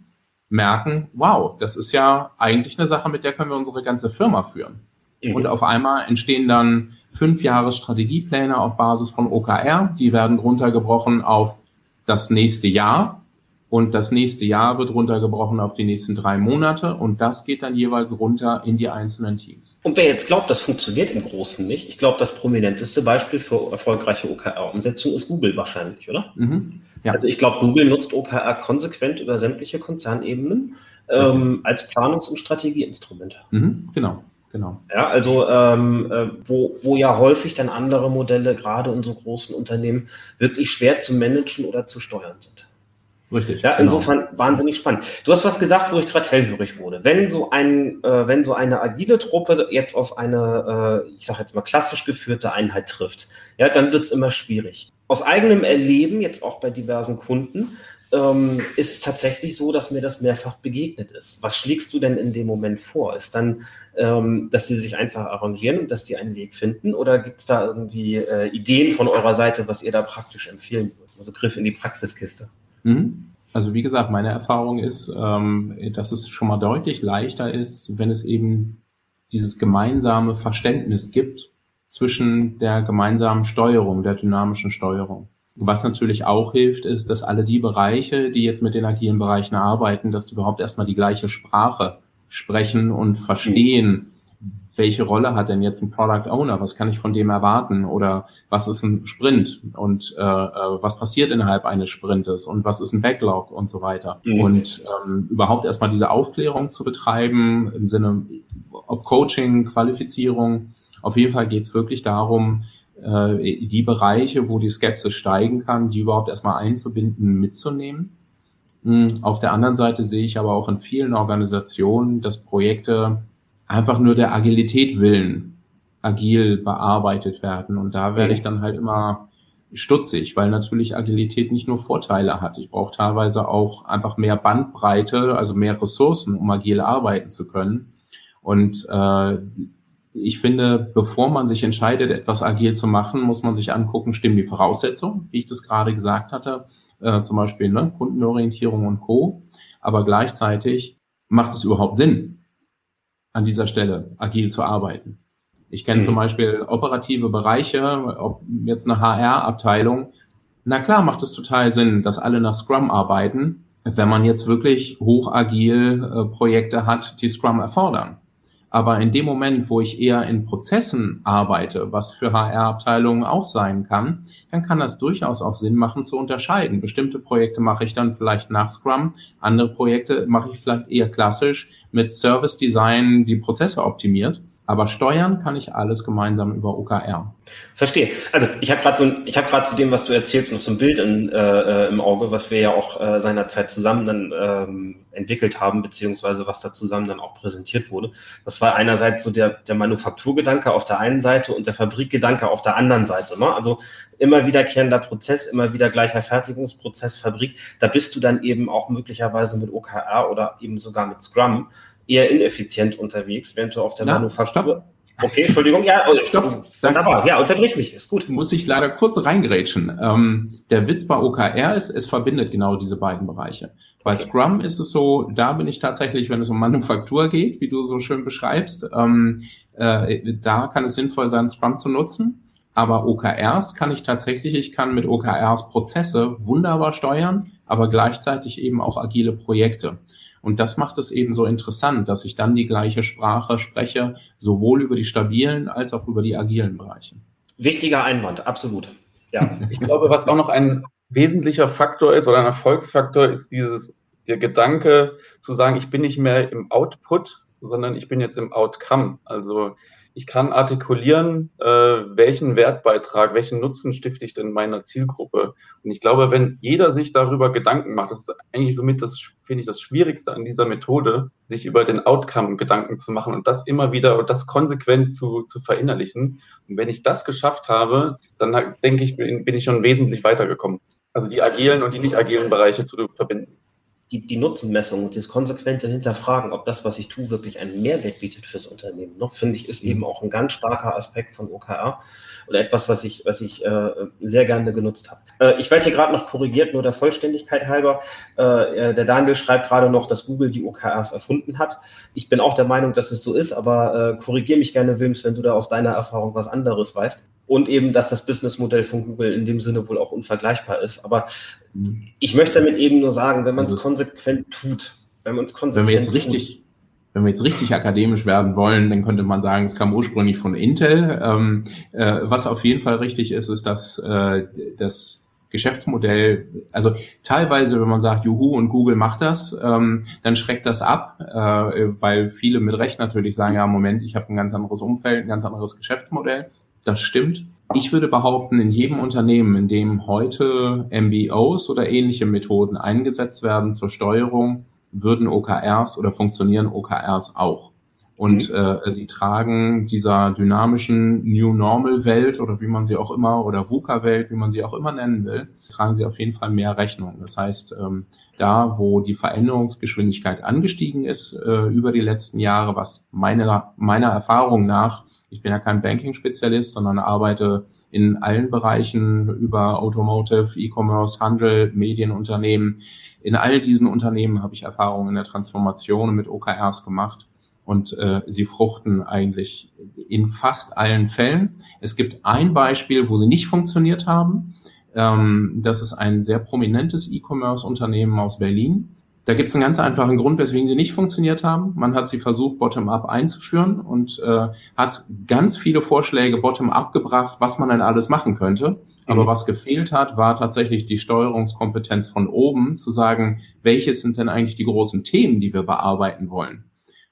merken, wow, das ist ja eigentlich eine Sache, mit der können wir unsere ganze Firma führen. Mhm. Und auf einmal entstehen dann fünf Jahre Strategiepläne auf Basis von OKR, die werden runtergebrochen auf das nächste Jahr und das nächste Jahr wird runtergebrochen auf die nächsten drei Monate und das geht dann jeweils runter in die einzelnen Teams. Und wer jetzt glaubt, das funktioniert im Großen nicht, ich glaube, das prominenteste Beispiel für erfolgreiche OKR-Umsetzung ist Google wahrscheinlich, oder? Mhm. Ja. Also ich glaube, Google nutzt OKR konsequent über sämtliche Konzernebenen ähm, als Planungs- und Strategieinstrument. Mhm, genau. Genau. Ja, also ähm, äh, wo, wo ja häufig dann andere Modelle, gerade in so großen Unternehmen, wirklich schwer zu managen oder zu steuern sind. Richtig. Ja, genau. insofern genau. wahnsinnig spannend. Du hast was gesagt, wo ich gerade hellhörig wurde. Wenn so ein, äh, wenn so eine agile Truppe jetzt auf eine, äh, ich sage jetzt mal klassisch geführte Einheit trifft, ja, dann wird es immer schwierig. Aus eigenem Erleben, jetzt auch bei diversen Kunden, ähm, ist es tatsächlich so, dass mir das mehrfach begegnet ist. Was schlägst du denn in dem Moment vor? Ist dann, ähm, dass sie sich einfach arrangieren und dass sie einen Weg finden? Oder gibt es da irgendwie äh, Ideen von eurer Seite, was ihr da praktisch empfehlen würdet? Also Griff in die Praxiskiste. Mhm. Also wie gesagt, meine Erfahrung ist, ähm, dass es schon mal deutlich leichter ist, wenn es eben dieses gemeinsame Verständnis gibt zwischen der gemeinsamen Steuerung, der dynamischen Steuerung. Was natürlich auch hilft, ist, dass alle die Bereiche, die jetzt mit den agilen Bereichen arbeiten, dass die überhaupt erstmal die gleiche Sprache sprechen und verstehen, welche Rolle hat denn jetzt ein Product Owner? Was kann ich von dem erwarten? Oder was ist ein Sprint? Und äh, äh, was passiert innerhalb eines Sprintes? Und was ist ein Backlog und so weiter? Mhm. Und ähm, überhaupt erstmal diese Aufklärung zu betreiben im Sinne, ob Coaching, Qualifizierung. Auf jeden Fall geht es wirklich darum, äh, die Bereiche, wo die Skepsis steigen kann, die überhaupt erstmal einzubinden, mitzunehmen. Hm, auf der anderen Seite sehe ich aber auch in vielen Organisationen, dass Projekte einfach nur der Agilität willen agil bearbeitet werden. Und da werde ich dann halt immer stutzig, weil natürlich Agilität nicht nur Vorteile hat. Ich brauche teilweise auch einfach mehr Bandbreite, also mehr Ressourcen, um agil arbeiten zu können. Und äh, ich finde, bevor man sich entscheidet, etwas agil zu machen, muss man sich angucken, stimmen die Voraussetzungen, wie ich das gerade gesagt hatte, äh, zum Beispiel ne, Kundenorientierung und Co. Aber gleichzeitig macht es überhaupt Sinn, an dieser Stelle agil zu arbeiten. Ich kenne mhm. zum Beispiel operative Bereiche, ob jetzt eine HR-Abteilung. Na klar macht es total Sinn, dass alle nach Scrum arbeiten, wenn man jetzt wirklich hochagil äh, Projekte hat, die Scrum erfordern. Aber in dem Moment, wo ich eher in Prozessen arbeite, was für HR-Abteilungen auch sein kann, dann kann das durchaus auch Sinn machen zu unterscheiden. Bestimmte Projekte mache ich dann vielleicht nach Scrum, andere Projekte mache ich vielleicht eher klassisch mit Service Design, die Prozesse optimiert. Aber steuern kann ich alles gemeinsam über OKR. Verstehe. Also ich habe gerade so, ich habe gerade zu dem, was du erzählst, noch so ein Bild in, äh, im Auge, was wir ja auch äh, seinerzeit zusammen dann ähm, entwickelt haben, beziehungsweise was da zusammen dann auch präsentiert wurde. Das war einerseits so der, der Manufakturgedanke auf der einen Seite und der Fabrikgedanke auf der anderen Seite. Ne? Also immer wiederkehrender Prozess, immer wieder gleicher Fertigungsprozess, Fabrik. Da bist du dann eben auch möglicherweise mit OKR oder eben sogar mit Scrum eher ineffizient unterwegs, während du auf der Na, Manufaktur. Stopp. Okay, Entschuldigung, ja, oh, stopp. Wunderbar, ja, unterbrich mich, ist gut. Muss ich leider kurz reingrätschen. Ähm, der Witz bei OKR ist, es verbindet genau diese beiden Bereiche. Bei okay. Scrum ist es so, da bin ich tatsächlich, wenn es um Manufaktur geht, wie du so schön beschreibst, ähm, äh, da kann es sinnvoll sein, Scrum zu nutzen. Aber OKRs kann ich tatsächlich, ich kann mit OKRs Prozesse wunderbar steuern, aber gleichzeitig eben auch agile Projekte. Und das macht es eben so interessant, dass ich dann die gleiche Sprache spreche, sowohl über die stabilen als auch über die agilen Bereiche. Wichtiger Einwand, absolut. Ja. Ich glaube, was auch noch ein wesentlicher Faktor ist oder ein Erfolgsfaktor ist dieses, der Gedanke zu sagen, ich bin nicht mehr im Output, sondern ich bin jetzt im Outcome. Also ich kann artikulieren, äh, welchen Wertbeitrag, welchen Nutzen stifte ich denn meiner Zielgruppe. Und ich glaube, wenn jeder sich darüber Gedanken macht, das ist eigentlich somit das, finde ich, das Schwierigste an dieser Methode, sich über den Outcome Gedanken zu machen und das immer wieder und das konsequent zu, zu verinnerlichen. Und wenn ich das geschafft habe, dann denke ich, bin, bin ich schon wesentlich weitergekommen. Also die agilen und die nicht agilen Bereiche zu verbinden die, die Nutzenmessung und das konsequente Hinterfragen, ob das, was ich tue, wirklich einen Mehrwert bietet fürs Unternehmen, noch finde ich, ist eben auch ein ganz starker Aspekt von OKR oder etwas, was ich, was ich äh, sehr gerne genutzt habe. Äh, ich werde hier gerade noch korrigiert, nur der Vollständigkeit halber. Äh, der Daniel schreibt gerade noch, dass Google die OKRs erfunden hat. Ich bin auch der Meinung, dass es so ist, aber äh, korrigiere mich gerne, Wilms, wenn du da aus deiner Erfahrung was anderes weißt. Und eben, dass das Businessmodell von Google in dem Sinne wohl auch unvergleichbar ist. Aber ich möchte damit eben nur sagen, wenn man es also, konsequent tut, wenn man es konsequent wenn wir jetzt richtig wenn wir jetzt richtig akademisch werden wollen, dann könnte man sagen, es kam ursprünglich von Intel. Ähm, äh, was auf jeden Fall richtig ist, ist, dass äh, das Geschäftsmodell, also teilweise, wenn man sagt, Juhu und Google macht das, ähm, dann schreckt das ab, äh, weil viele mit Recht natürlich sagen, ja, Moment, ich habe ein ganz anderes Umfeld, ein ganz anderes Geschäftsmodell. Das stimmt. Ich würde behaupten, in jedem Unternehmen, in dem heute MBOs oder ähnliche Methoden eingesetzt werden zur Steuerung, würden OKRs oder funktionieren OKRs auch. Und mhm. äh, sie tragen dieser dynamischen New Normal Welt oder wie man sie auch immer oder VUCA Welt, wie man sie auch immer nennen will, tragen sie auf jeden Fall mehr Rechnung. Das heißt, ähm, da wo die Veränderungsgeschwindigkeit angestiegen ist äh, über die letzten Jahre, was meiner, meiner Erfahrung nach, ich bin ja kein Banking-Spezialist, sondern arbeite in allen Bereichen über Automotive, E-Commerce, Handel, Medienunternehmen. In all diesen Unternehmen habe ich Erfahrungen in der Transformation mit OKRs gemacht und äh, sie fruchten eigentlich in fast allen Fällen. Es gibt ein Beispiel, wo sie nicht funktioniert haben. Ähm, das ist ein sehr prominentes E-Commerce-Unternehmen aus Berlin. Da gibt es einen ganz einfachen Grund, weswegen sie nicht funktioniert haben. Man hat sie versucht, bottom-up einzuführen und äh, hat ganz viele Vorschläge bottom-up gebracht, was man denn alles machen könnte. Aber mhm. was gefehlt hat, war tatsächlich die Steuerungskompetenz von oben, zu sagen, welches sind denn eigentlich die großen Themen, die wir bearbeiten wollen.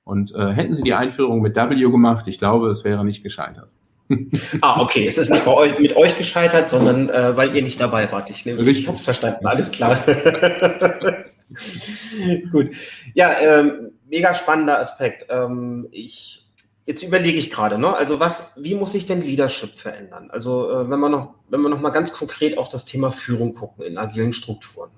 Und äh, hätten sie die Einführung mit W gemacht, ich glaube, es wäre nicht gescheitert. ah, okay. Es ist nicht bei euch, mit euch gescheitert, sondern äh, weil ihr nicht dabei wart. Ich, ne, ich habe es verstanden. Alles klar. Gut. Ja, ähm, mega spannender Aspekt. Ähm, ich, jetzt überlege ich gerade, ne? Also was, wie muss sich denn Leadership verändern? Also äh, wenn wir noch, wenn wir noch mal ganz konkret auf das Thema Führung gucken in agilen Strukturen.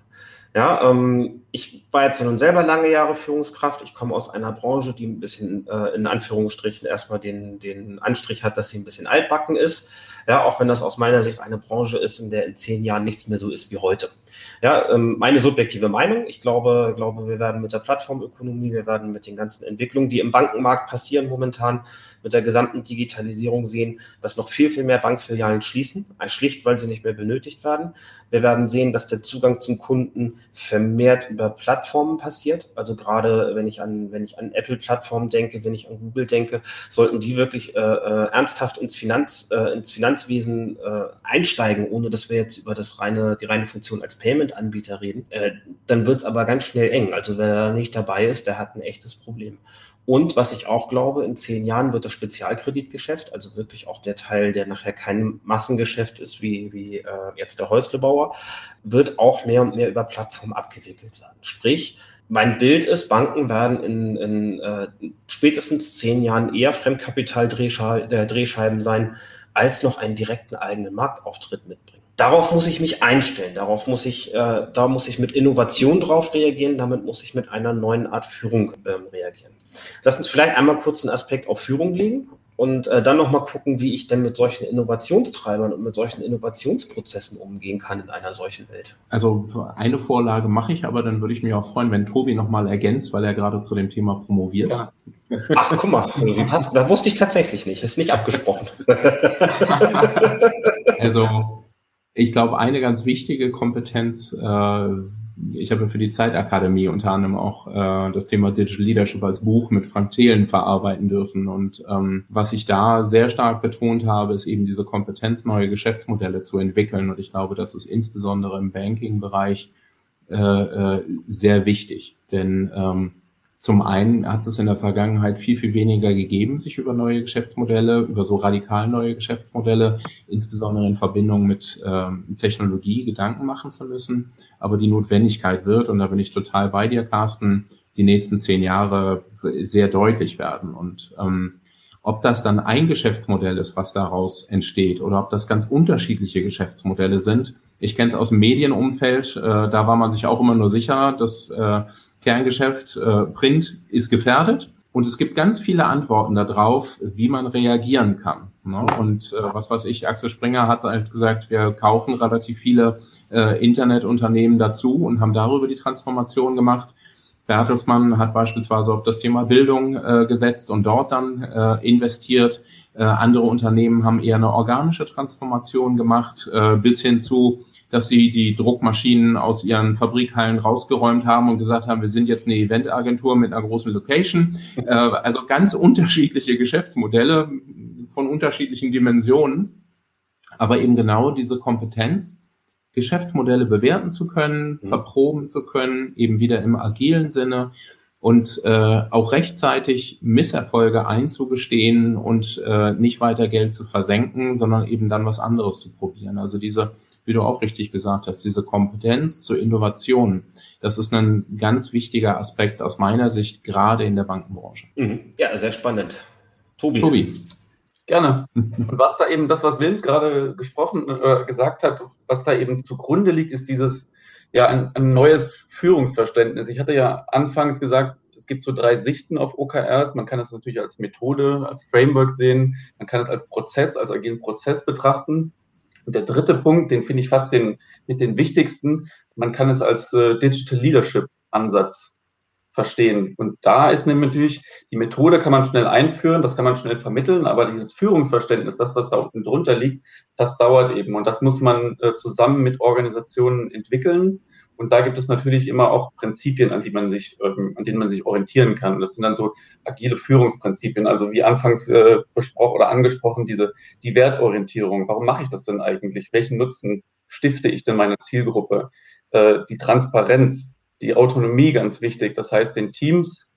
Ja, ähm, ich war jetzt nun selber lange Jahre Führungskraft. Ich komme aus einer Branche, die ein bisschen äh, in Anführungsstrichen erstmal den, den Anstrich hat, dass sie ein bisschen altbacken ist. Ja, auch wenn das aus meiner Sicht eine Branche ist, in der in zehn Jahren nichts mehr so ist wie heute. Ja, ähm, meine subjektive Meinung. Ich glaube, glaube, wir werden mit der Plattformökonomie, wir werden mit den ganzen Entwicklungen, die im Bankenmarkt passieren momentan, mit der gesamten Digitalisierung sehen, dass noch viel, viel mehr Bankfilialen schließen, schlicht, weil sie nicht mehr benötigt werden. Wir werden sehen, dass der Zugang zum Kunden vermehrt über Plattformen passiert. Also gerade wenn ich an, wenn ich an Apple-Plattformen denke, wenn ich an Google denke, sollten die wirklich äh, äh, ernsthaft ins Finanz, äh, ins Finanzwesen äh, einsteigen, ohne dass wir jetzt über das reine, die reine Funktion als Payment-Anbieter reden. Äh, dann wird es aber ganz schnell eng. Also wer da nicht dabei ist, der hat ein echtes Problem. Und was ich auch glaube, in zehn Jahren wird das Spezialkreditgeschäft, also wirklich auch der Teil, der nachher kein Massengeschäft ist, wie, wie äh, jetzt der Häuslebauer, wird auch mehr und mehr über Plattformen abgewickelt sein. Sprich, mein Bild ist, Banken werden in, in äh, spätestens zehn Jahren eher Fremdkapital-Drehscheiben sein, als noch einen direkten eigenen Marktauftritt mitbringen. Darauf muss ich mich einstellen, darauf muss ich, äh, da muss ich mit Innovation drauf reagieren, damit muss ich mit einer neuen Art Führung ähm, reagieren. Lass uns vielleicht einmal kurz einen Aspekt auf Führung legen und äh, dann nochmal gucken, wie ich denn mit solchen Innovationstreibern und mit solchen Innovationsprozessen umgehen kann in einer solchen Welt. Also eine Vorlage mache ich, aber dann würde ich mich auch freuen, wenn Tobi nochmal ergänzt, weil er gerade zu dem Thema promoviert. Ja. Ach, guck mal, wie passt, da wusste ich tatsächlich nicht, ist nicht abgesprochen. also ich glaube, eine ganz wichtige Kompetenz äh, ich habe für die Zeitakademie unter anderem auch äh, das Thema Digital Leadership als Buch mit Frank Thelen verarbeiten dürfen. Und ähm, was ich da sehr stark betont habe, ist eben diese Kompetenz, neue Geschäftsmodelle zu entwickeln. Und ich glaube, das ist insbesondere im Banking-Bereich äh, äh, sehr wichtig. Denn ähm, zum einen hat es in der Vergangenheit viel, viel weniger gegeben, sich über neue Geschäftsmodelle, über so radikal neue Geschäftsmodelle, insbesondere in Verbindung mit ähm, Technologie, Gedanken machen zu müssen. Aber die Notwendigkeit wird, und da bin ich total bei dir, Carsten, die nächsten zehn Jahre sehr deutlich werden. Und ähm, ob das dann ein Geschäftsmodell ist, was daraus entsteht, oder ob das ganz unterschiedliche Geschäftsmodelle sind, Ich kenne es aus dem Medienumfeld, äh, da war man sich auch immer nur sicher, das äh, Kerngeschäft äh, Print ist gefährdet. Und es gibt ganz viele Antworten darauf, wie man reagieren kann. Ne? Und äh, was weiß ich, Axel Springer hat halt gesagt, wir kaufen relativ viele äh, Internetunternehmen dazu und haben darüber die Transformation gemacht. Bertelsmann hat beispielsweise auf das Thema Bildung äh, gesetzt und dort dann äh, investiert. Äh, andere Unternehmen haben eher eine organische Transformation gemacht, äh, bis hin zu, dass sie die Druckmaschinen aus ihren Fabrikhallen rausgeräumt haben und gesagt haben, wir sind jetzt eine Eventagentur mit einer großen Location. Äh, also ganz unterschiedliche Geschäftsmodelle von unterschiedlichen Dimensionen, aber eben genau diese Kompetenz Geschäftsmodelle bewerten zu können, mhm. verproben zu können, eben wieder im agilen Sinne und äh, auch rechtzeitig Misserfolge einzugestehen und äh, nicht weiter Geld zu versenken, sondern eben dann was anderes zu probieren. Also diese, wie du auch richtig gesagt hast, diese Kompetenz zur Innovation, das ist ein ganz wichtiger Aspekt aus meiner Sicht, gerade in der Bankenbranche. Mhm. Ja, sehr spannend. Tobi. Tobi. Gerne. Und was da eben das, was Wilms gerade gesprochen, äh, gesagt hat, was da eben zugrunde liegt, ist dieses, ja, ein, ein, neues Führungsverständnis. Ich hatte ja anfangs gesagt, es gibt so drei Sichten auf OKRs. Man kann es natürlich als Methode, als Framework sehen. Man kann es als Prozess, als agilen Prozess betrachten. Und der dritte Punkt, den finde ich fast den, mit den wichtigsten. Man kann es als äh, Digital Leadership Ansatz verstehen. Und da ist natürlich, die Methode kann man schnell einführen, das kann man schnell vermitteln, aber dieses Führungsverständnis, das, was da unten drunter liegt, das dauert eben. Und das muss man äh, zusammen mit Organisationen entwickeln. Und da gibt es natürlich immer auch Prinzipien, an, die man sich, ähm, an denen man sich orientieren kann. Das sind dann so agile Führungsprinzipien, also wie anfangs äh, besprochen oder angesprochen, diese, die Wertorientierung. Warum mache ich das denn eigentlich? Welchen Nutzen stifte ich denn meiner Zielgruppe? Äh, die Transparenz, die Autonomie ganz wichtig. Das heißt, den Teams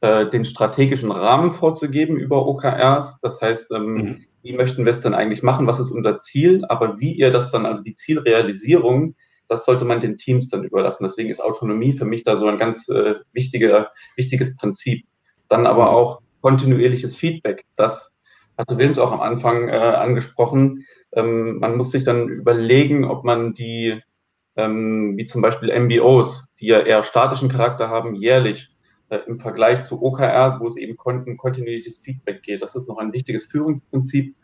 äh, den strategischen Rahmen vorzugeben über OKRs. Das heißt, ähm, mhm. wie möchten wir es denn eigentlich machen? Was ist unser Ziel? Aber wie ihr das dann, also die Zielrealisierung, das sollte man den Teams dann überlassen. Deswegen ist Autonomie für mich da so ein ganz äh, wichtiger, wichtiges Prinzip. Dann aber mhm. auch kontinuierliches Feedback. Das hatte Wilms auch am Anfang äh, angesprochen. Ähm, man muss sich dann überlegen, ob man die, ähm, wie zum Beispiel MBOs, die ja eher statischen Charakter haben, jährlich äh, im Vergleich zu OKRs, wo es eben kontinuierliches Feedback geht. Das ist noch ein wichtiges Führungsprinzip.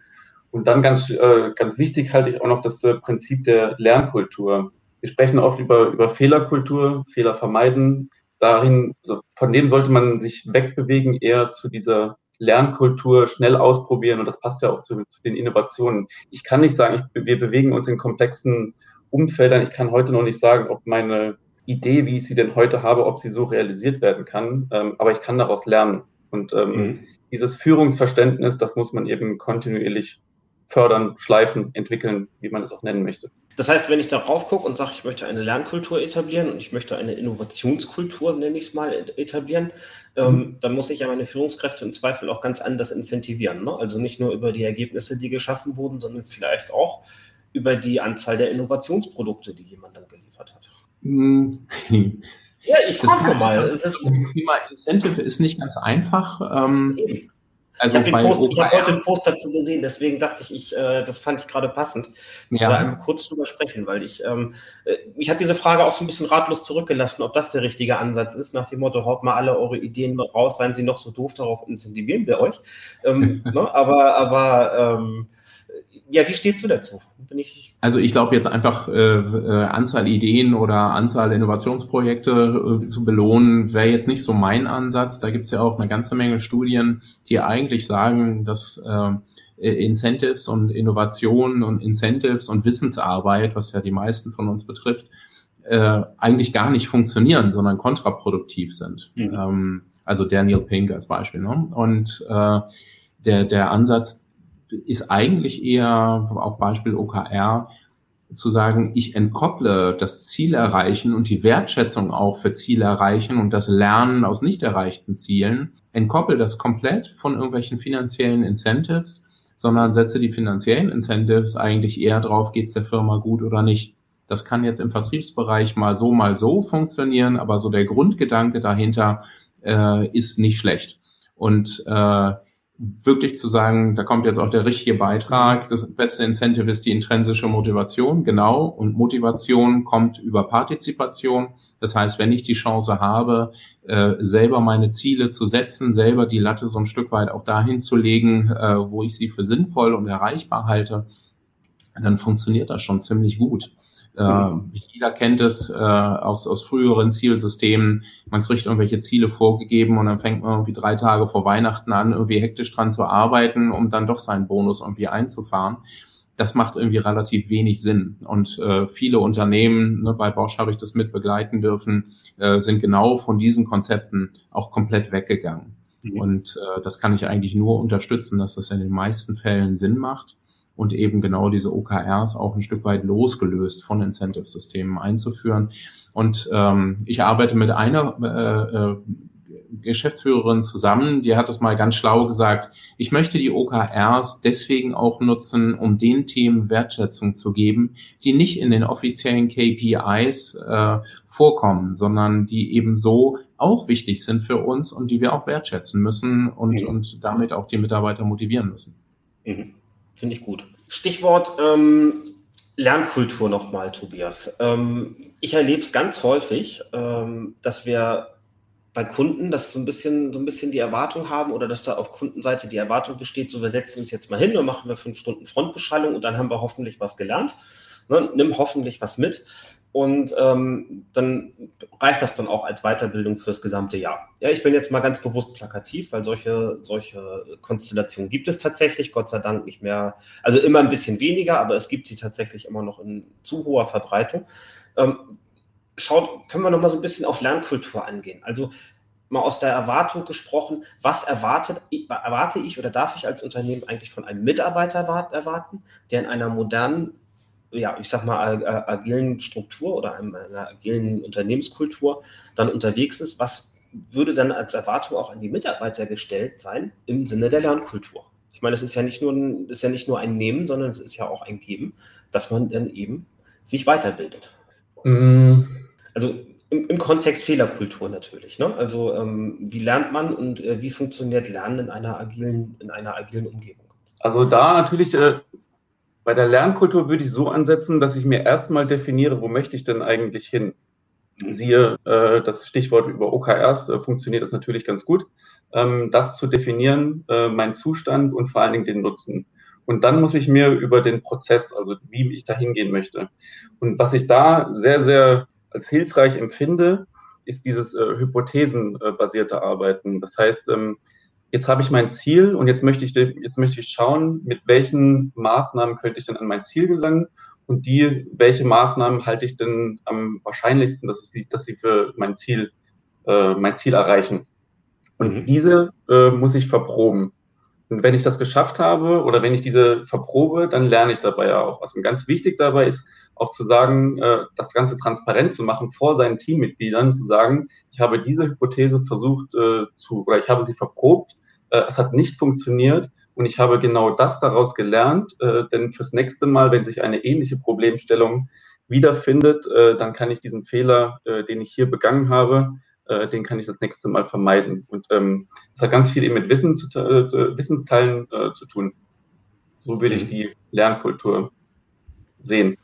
Und dann ganz, äh, ganz wichtig halte ich auch noch das äh, Prinzip der Lernkultur. Wir sprechen oft über, über Fehlerkultur, Fehler vermeiden. Darin, von dem sollte man sich wegbewegen, eher zu dieser Lernkultur schnell ausprobieren und das passt ja auch zu, zu den Innovationen. Ich kann nicht sagen, ich, wir bewegen uns in komplexen Umfeldern. Ich kann heute noch nicht sagen, ob meine Idee, wie ich sie denn heute habe, ob sie so realisiert werden kann. Ähm, aber ich kann daraus lernen. Und ähm, mhm. dieses Führungsverständnis, das muss man eben kontinuierlich fördern, schleifen, entwickeln, wie man es auch nennen möchte. Das heißt, wenn ich darauf gucke und sage, ich möchte eine Lernkultur etablieren und ich möchte eine Innovationskultur, nenne ich es mal, etablieren, ähm, mhm. dann muss ich ja meine Führungskräfte im Zweifel auch ganz anders incentivieren. Ne? Also nicht nur über die Ergebnisse, die geschaffen wurden, sondern vielleicht auch über die Anzahl der Innovationsprodukte, die jemand dann geliefert hat. Hm. Ja, ich frage mal. Das, das Thema Incentive ist nicht ganz einfach. Ähm, also ich habe hab heute einen Post dazu gesehen, deswegen dachte ich, ich äh, das fand ich gerade passend. Ich ja. einmal kurz drüber sprechen, weil ich, ähm, äh, mich hat diese Frage auch so ein bisschen ratlos zurückgelassen, ob das der richtige Ansatz ist, nach dem Motto, haut mal alle eure Ideen raus, seien sie noch so doof, darauf incentivieren wir euch. Ähm, ne? Aber, aber ähm, ja, wie stehst du dazu? Ich also ich glaube jetzt einfach äh, äh, Anzahl Ideen oder Anzahl Innovationsprojekte äh, zu belohnen, wäre jetzt nicht so mein Ansatz. Da gibt's ja auch eine ganze Menge Studien, die eigentlich sagen, dass äh, Incentives und Innovationen und Incentives und Wissensarbeit, was ja die meisten von uns betrifft, äh, eigentlich gar nicht funktionieren, sondern kontraproduktiv sind. Mhm. Ähm, also Daniel Pink als Beispiel. Ne? Und äh, der, der Ansatz, ist eigentlich eher, auch Beispiel OKR, zu sagen, ich entkopple das Ziel erreichen und die Wertschätzung auch für Ziele erreichen und das Lernen aus nicht erreichten Zielen, entkopple das komplett von irgendwelchen finanziellen Incentives, sondern setze die finanziellen Incentives eigentlich eher drauf, geht es der Firma gut oder nicht. Das kann jetzt im Vertriebsbereich mal so, mal so funktionieren, aber so der Grundgedanke dahinter äh, ist nicht schlecht. Und äh, wirklich zu sagen, da kommt jetzt auch der richtige Beitrag. Das beste Incentive ist die intrinsische Motivation, genau. Und Motivation kommt über Partizipation. Das heißt, wenn ich die Chance habe, äh, selber meine Ziele zu setzen, selber die Latte so ein Stück weit auch dahin zu legen, äh, wo ich sie für sinnvoll und erreichbar halte, dann funktioniert das schon ziemlich gut. Äh, jeder kennt es äh, aus, aus früheren Zielsystemen. Man kriegt irgendwelche Ziele vorgegeben und dann fängt man irgendwie drei Tage vor Weihnachten an, irgendwie hektisch dran zu arbeiten, um dann doch seinen Bonus irgendwie einzufahren. Das macht irgendwie relativ wenig Sinn. Und äh, viele Unternehmen, ne, bei Bosch habe ich das mit begleiten dürfen, äh, sind genau von diesen Konzepten auch komplett weggegangen. Mhm. Und äh, das kann ich eigentlich nur unterstützen, dass das in den meisten Fällen Sinn macht und eben genau diese OKRs auch ein Stück weit losgelöst von Incentive-Systemen einzuführen. Und ähm, ich arbeite mit einer äh, äh, Geschäftsführerin zusammen, die hat das mal ganz schlau gesagt, ich möchte die OKRs deswegen auch nutzen, um den Themen Wertschätzung zu geben, die nicht in den offiziellen KPIs äh, vorkommen, sondern die eben so auch wichtig sind für uns und die wir auch wertschätzen müssen und, mhm. und damit auch die Mitarbeiter motivieren müssen. Mhm. Finde ich gut. Stichwort ähm, Lernkultur nochmal, Tobias. Ähm, ich erlebe es ganz häufig, ähm, dass wir bei Kunden, dass so ein bisschen, so ein bisschen die Erwartung haben oder dass da auf Kundenseite die Erwartung besteht, so wir setzen uns jetzt mal hin und machen wir fünf Stunden Frontbeschallung und dann haben wir hoffentlich was gelernt. Ne? Nimm hoffentlich was mit. Und ähm, dann reicht das dann auch als Weiterbildung fürs gesamte Jahr. Ja, ich bin jetzt mal ganz bewusst plakativ, weil solche, solche Konstellationen gibt es tatsächlich, Gott sei Dank nicht mehr, also immer ein bisschen weniger, aber es gibt sie tatsächlich immer noch in zu hoher Verbreitung. Ähm, schaut, können wir noch mal so ein bisschen auf Lernkultur angehen. Also mal aus der Erwartung gesprochen, was erwartet, erwarte ich oder darf ich als Unternehmen eigentlich von einem Mitarbeiter erwarten, der in einer modernen ja, ich sag mal, agilen Struktur oder einer agilen Unternehmenskultur dann unterwegs ist, was würde dann als Erwartung auch an die Mitarbeiter gestellt sein im Sinne der Lernkultur? Ich meine, das ist ja nicht nur ein, ist ja nicht nur ein Nehmen, sondern es ist ja auch ein Geben, dass man dann eben sich weiterbildet. Mm. Also im, im, Kontext Fehlerkultur natürlich. Ne? Also ähm, wie lernt man und äh, wie funktioniert Lernen in einer agilen, in einer agilen Umgebung? Also da natürlich äh, bei der Lernkultur würde ich so ansetzen, dass ich mir erstmal definiere, wo möchte ich denn eigentlich hin? Siehe äh, das Stichwort über OKRs, äh, funktioniert das natürlich ganz gut. Ähm, das zu definieren, äh, mein Zustand und vor allen Dingen den Nutzen. Und dann muss ich mir über den Prozess, also wie ich da hingehen möchte. Und was ich da sehr, sehr als hilfreich empfinde, ist dieses äh, hypothesenbasierte Arbeiten. Das heißt, ähm, jetzt habe ich mein Ziel und jetzt möchte ich, jetzt möchte ich schauen, mit welchen Maßnahmen könnte ich denn an mein Ziel gelangen und die, welche Maßnahmen halte ich denn am wahrscheinlichsten, dass, ich, dass sie für mein Ziel, äh, mein Ziel erreichen. Und mhm. diese äh, muss ich verproben. Und wenn ich das geschafft habe oder wenn ich diese verprobe, dann lerne ich dabei auch. Was ganz wichtig dabei ist, auch zu sagen, äh, das Ganze transparent zu machen vor seinen Teammitgliedern, zu sagen, ich habe diese Hypothese versucht äh, zu, oder ich habe sie verprobt, äh, es hat nicht funktioniert und ich habe genau das daraus gelernt, denn fürs nächste Mal, wenn sich eine ähnliche Problemstellung wiederfindet, dann kann ich diesen Fehler, den ich hier begangen habe, den kann ich das nächste Mal vermeiden. Und ähm, das hat ganz viel eben mit Wissen zu, Wissensteilen zu tun. So will ich mhm. die Lernkultur sehen.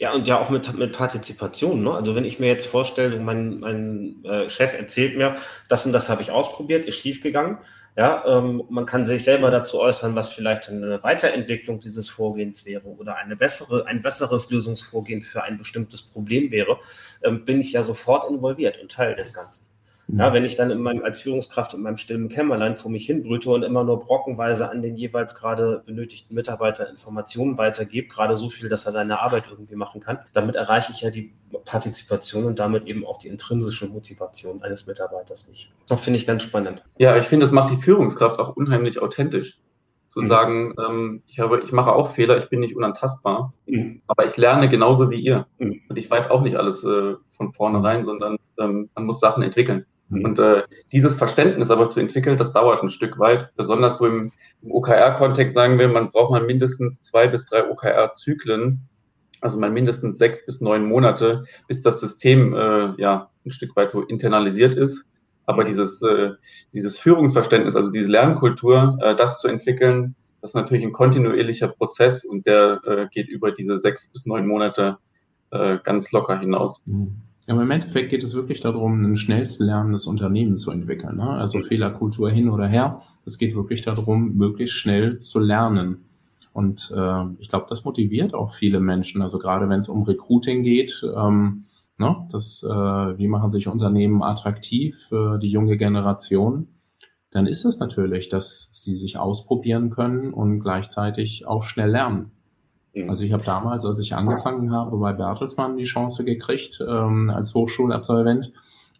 Ja, und ja auch mit, mit Partizipation. Ne? Also wenn ich mir jetzt vorstelle, mein, mein äh, Chef erzählt mir, das und das habe ich ausprobiert, ist schiefgegangen. Ja, ähm, man kann sich selber dazu äußern, was vielleicht eine Weiterentwicklung dieses Vorgehens wäre oder eine bessere, ein besseres Lösungsvorgehen für ein bestimmtes Problem wäre, ähm, bin ich ja sofort involviert und Teil des Ganzen. Ja, wenn ich dann in meinem, als Führungskraft in meinem stillen Kämmerlein vor mich hinbrüte und immer nur brockenweise an den jeweils gerade benötigten Mitarbeiter Informationen weitergebe, gerade so viel, dass er seine Arbeit irgendwie machen kann, damit erreiche ich ja die Partizipation und damit eben auch die intrinsische Motivation eines Mitarbeiters nicht. Das finde ich ganz spannend. Ja, ich finde, das macht die Führungskraft auch unheimlich authentisch zu mhm. sagen, ähm, ich, habe, ich mache auch Fehler, ich bin nicht unantastbar, mhm. aber ich lerne genauso wie ihr. Mhm. Und ich weiß auch nicht alles äh, von vornherein, sondern ähm, man muss Sachen entwickeln. Mhm. Und äh, dieses Verständnis aber zu entwickeln, das dauert ein Stück weit. Besonders so im, im OKR-Kontext sagen wir, man braucht mal mindestens zwei bis drei OKR-Zyklen, also mal mindestens sechs bis neun Monate, bis das System äh, ja ein Stück weit so internalisiert ist. Aber dieses, äh, dieses Führungsverständnis, also diese Lernkultur, äh, das zu entwickeln, das ist natürlich ein kontinuierlicher Prozess und der äh, geht über diese sechs bis neun Monate äh, ganz locker hinaus. Mhm. Aber im Endeffekt geht es wirklich darum, ein schnellst lernendes Unternehmen zu entwickeln. Ne? Also mhm. Fehlerkultur hin oder her. Es geht wirklich darum, möglichst schnell zu lernen. Und äh, ich glaube, das motiviert auch viele Menschen. Also gerade wenn es um Recruiting geht, ähm, ne, das, äh, wie machen sich Unternehmen attraktiv für die junge Generation, dann ist es natürlich, dass sie sich ausprobieren können und gleichzeitig auch schnell lernen. Mhm. Also ich habe damals, als ich angefangen habe, bei Bertelsmann die Chance gekriegt, ähm, als Hochschulabsolvent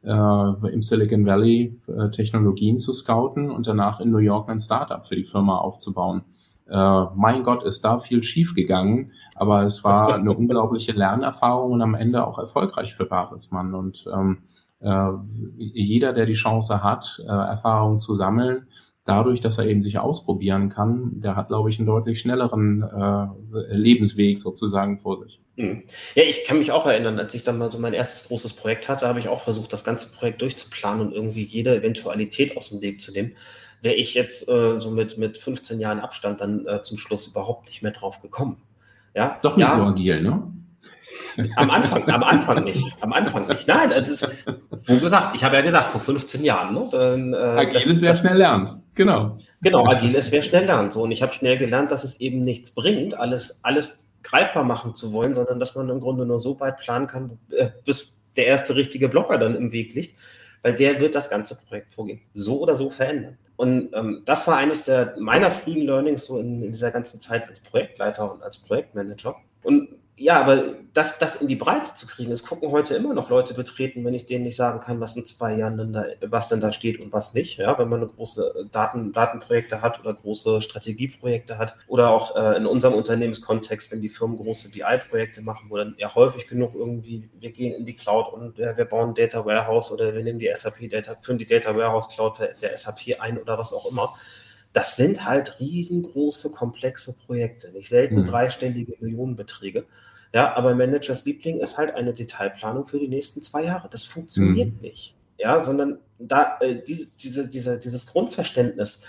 äh, im Silicon Valley äh, Technologien zu scouten und danach in New York ein Startup für die Firma aufzubauen. Äh, mein Gott, ist da viel schief gegangen, aber es war eine unglaubliche Lernerfahrung und am Ende auch erfolgreich für Bertelsmann. Und ähm, äh, jeder, der die Chance hat, äh, Erfahrungen zu sammeln, dadurch, dass er eben sich ausprobieren kann, der hat, glaube ich, einen deutlich schnelleren äh, Lebensweg sozusagen vor sich. Mhm. Ja, ich kann mich auch erinnern, als ich dann mal so mein erstes großes Projekt hatte, habe ich auch versucht, das ganze Projekt durchzuplanen und irgendwie jede Eventualität aus dem Weg zu nehmen. Wäre ich jetzt äh, so mit, mit 15 Jahren Abstand dann äh, zum Schluss überhaupt nicht mehr drauf gekommen. Ja? Doch nicht ja, so agil, ne? Am Anfang, am Anfang nicht. Am Anfang nicht. Nein, das ist, wo gesagt, ich habe ja gesagt, vor 15 Jahren. Ne, dann, äh, Agiles, wer schnell lernt. Genau. Genau, agiles, wer schnell lernt. So, und ich habe schnell gelernt, dass es eben nichts bringt, alles, alles greifbar machen zu wollen, sondern dass man im Grunde nur so weit planen kann, äh, bis der erste richtige Blocker dann im Weg liegt, weil der wird das ganze Projekt vorgehen. So oder so verändern. Und ähm, das war eines der meiner frühen Learnings so in, in dieser ganzen Zeit als Projektleiter und als Projektmanager. Und ja, aber das, das in die Breite zu kriegen, es gucken heute immer noch Leute betreten, wenn ich denen nicht sagen kann, was in zwei Jahren denn da, was denn da steht und was nicht. Ja, wenn man eine große Daten, Datenprojekte hat oder große Strategieprojekte hat oder auch äh, in unserem Unternehmenskontext, wenn die Firmen große BI-Projekte machen, wo dann ja häufig genug irgendwie, wir gehen in die Cloud und ja, wir bauen Data Warehouse oder wir nehmen die SAP Data, führen die Data Warehouse Cloud der SAP ein oder was auch immer das sind halt riesengroße, komplexe Projekte, nicht selten mhm. dreistellige Millionenbeträge. Ja, aber Managers Liebling ist halt eine Detailplanung für die nächsten zwei Jahre. Das funktioniert mhm. nicht. Ja, sondern da äh, diese, diese, diese, dieses Grundverständnis,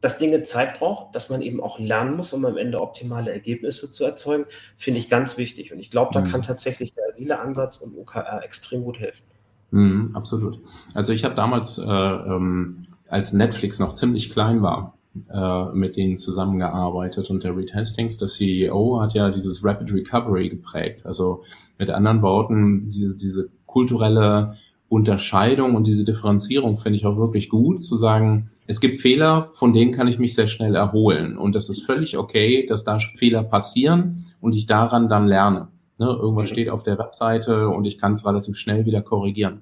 dass Dinge Zeit braucht, dass man eben auch lernen muss, um am Ende optimale Ergebnisse zu erzeugen, finde ich ganz wichtig. Und ich glaube, da mhm. kann tatsächlich der agile Ansatz und OKR extrem gut helfen. Mhm, absolut. Also ich habe damals, äh, ähm, als Netflix noch ziemlich klein war, äh, mit denen zusammengearbeitet. Und der Reed Hastings, der CEO, hat ja dieses Rapid Recovery geprägt. Also mit anderen Worten, diese, diese kulturelle Unterscheidung und diese Differenzierung finde ich auch wirklich gut, zu sagen, es gibt Fehler, von denen kann ich mich sehr schnell erholen. Und das ist völlig okay, dass da Fehler passieren und ich daran dann lerne. Ne, irgendwas steht auf der Webseite und ich kann es relativ schnell wieder korrigieren.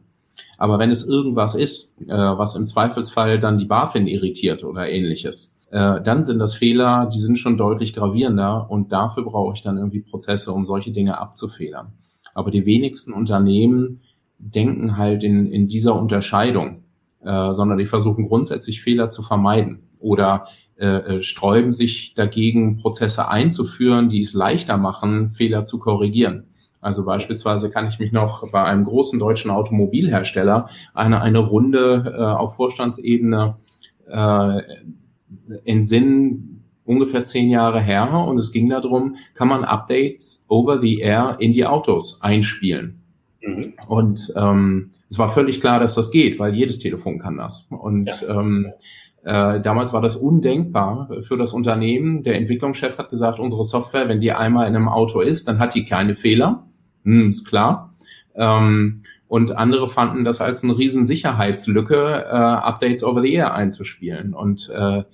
Aber wenn es irgendwas ist, äh, was im Zweifelsfall dann die BaFin irritiert oder ähnliches, äh, dann sind das Fehler, die sind schon deutlich gravierender und dafür brauche ich dann irgendwie Prozesse, um solche Dinge abzufedern. Aber die wenigsten Unternehmen denken halt in, in dieser Unterscheidung, äh, sondern die versuchen grundsätzlich Fehler zu vermeiden oder äh, äh sträuben sich dagegen, Prozesse einzuführen, die es leichter machen, Fehler zu korrigieren. Also beispielsweise kann ich mich noch bei einem großen deutschen Automobilhersteller eine, eine Runde äh, auf Vorstandsebene äh, in Sinn ungefähr zehn Jahre her und es ging darum, kann man Updates over the air in die Autos einspielen. Mhm. Und ähm, es war völlig klar, dass das geht, weil jedes Telefon kann das. Und ja. ähm, äh, damals war das undenkbar für das Unternehmen. Der Entwicklungschef hat gesagt, unsere Software, wenn die einmal in einem Auto ist, dann hat die keine Fehler hm, ist klar. Ähm, und andere fanden das als eine riesen Sicherheitslücke, äh, Updates over the air einzuspielen. Und äh,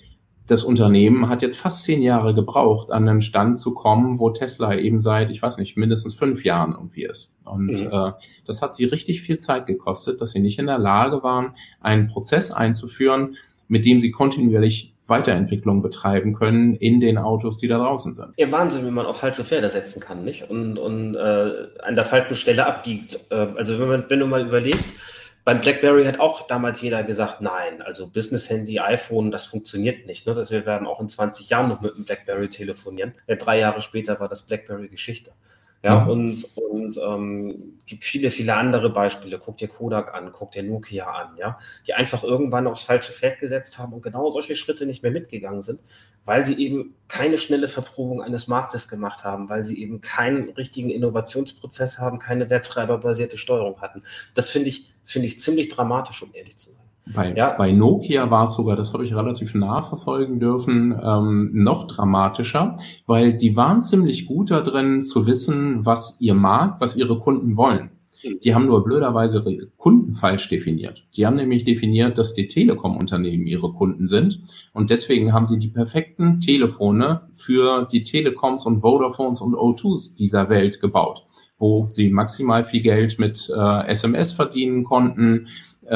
das Unternehmen hat jetzt fast zehn Jahre gebraucht, an einen Stand zu kommen, wo Tesla eben seit, ich weiß nicht, mindestens fünf Jahren irgendwie ist. Und mhm. äh, das hat sie richtig viel Zeit gekostet, dass sie nicht in der Lage waren, einen Prozess einzuführen, mit dem sie kontinuierlich Weiterentwicklung betreiben können in den Autos, die da draußen sind. Ja, Wahnsinn, wie man auf falsche Pferde setzen kann, nicht? Und, und äh, an der falschen Stelle abbiegt. Äh, also wenn, man, wenn du mal überlegst, beim BlackBerry hat auch damals jeder gesagt, nein, also Business-Handy, iPhone, das funktioniert nicht. Ne? Dass wir werden auch in 20 Jahren noch mit dem BlackBerry telefonieren. Ja, drei Jahre später war das BlackBerry Geschichte. Ja, und, und ähm, gibt viele, viele andere Beispiele. Guck dir Kodak an, guck dir Nokia an, ja, die einfach irgendwann aufs falsche Feld gesetzt haben und genau solche Schritte nicht mehr mitgegangen sind, weil sie eben keine schnelle Verprobung eines Marktes gemacht haben, weil sie eben keinen richtigen Innovationsprozess haben, keine werttreiberbasierte Steuerung hatten. Das finde ich, finde ich ziemlich dramatisch, um ehrlich zu sein. Bei, ja. bei Nokia war es sogar, das habe ich relativ nachverfolgen dürfen, ähm, noch dramatischer, weil die waren ziemlich gut da drin zu wissen, was ihr Markt, was ihre Kunden wollen. Hm. Die haben nur blöderweise ihre Kunden falsch definiert. Die haben nämlich definiert, dass die Telekom-Unternehmen ihre Kunden sind. Und deswegen haben sie die perfekten Telefone für die Telekoms und Vodafones und O2s dieser Welt gebaut, wo sie maximal viel Geld mit äh, SMS verdienen konnten,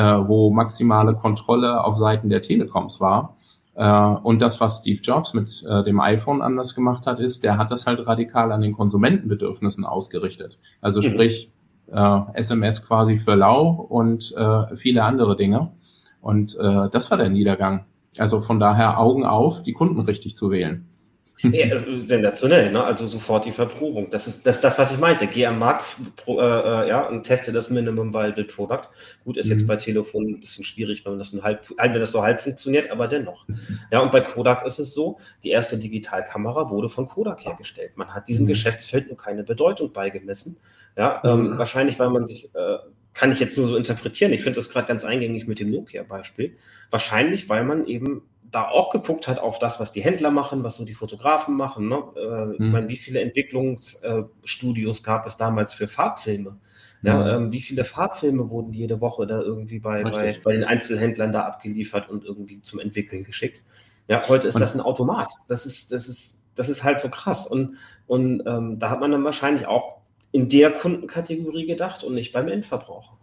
wo maximale Kontrolle auf Seiten der Telekoms war. Äh, und das, was Steve Jobs mit äh, dem iPhone anders gemacht hat, ist, der hat das halt radikal an den Konsumentenbedürfnissen ausgerichtet. Also mhm. sprich, äh, SMS quasi für lau und äh, viele andere Dinge. Und äh, das war der Niedergang. Also von daher Augen auf, die Kunden richtig zu wählen. Ja, äh, sensationell, ne? Also sofort die Verprobung. Das ist das, das was ich meinte. Geh am Markt äh, äh, ja, und teste das Minimum Viable Product. Gut, ist mhm. jetzt bei Telefon ein bisschen schwierig, wenn das, halb, wenn das so halb funktioniert, aber dennoch. Ja, und bei Kodak ist es so, die erste Digitalkamera wurde von Kodak hergestellt. Man hat diesem mhm. Geschäftsfeld nur keine Bedeutung beigemessen. Ja, ähm, mhm. wahrscheinlich, weil man sich äh, kann ich jetzt nur so interpretieren. Ich finde das gerade ganz eingängig mit dem Nokia-Beispiel. Wahrscheinlich, weil man eben da auch geguckt hat auf das, was die Händler machen, was so die Fotografen machen. Ne? Äh, mhm. Ich meine, wie viele Entwicklungsstudios äh, gab es damals für Farbfilme? Ja, mhm. ähm, wie viele Farbfilme wurden jede Woche da irgendwie bei, bei, bei, den Einzelhändlern da abgeliefert und irgendwie zum Entwickeln geschickt? Ja, heute ist und das ein Automat. Das ist, das ist, das ist halt so krass. Und, und ähm, da hat man dann wahrscheinlich auch in der Kundenkategorie gedacht und nicht beim Endverbraucher.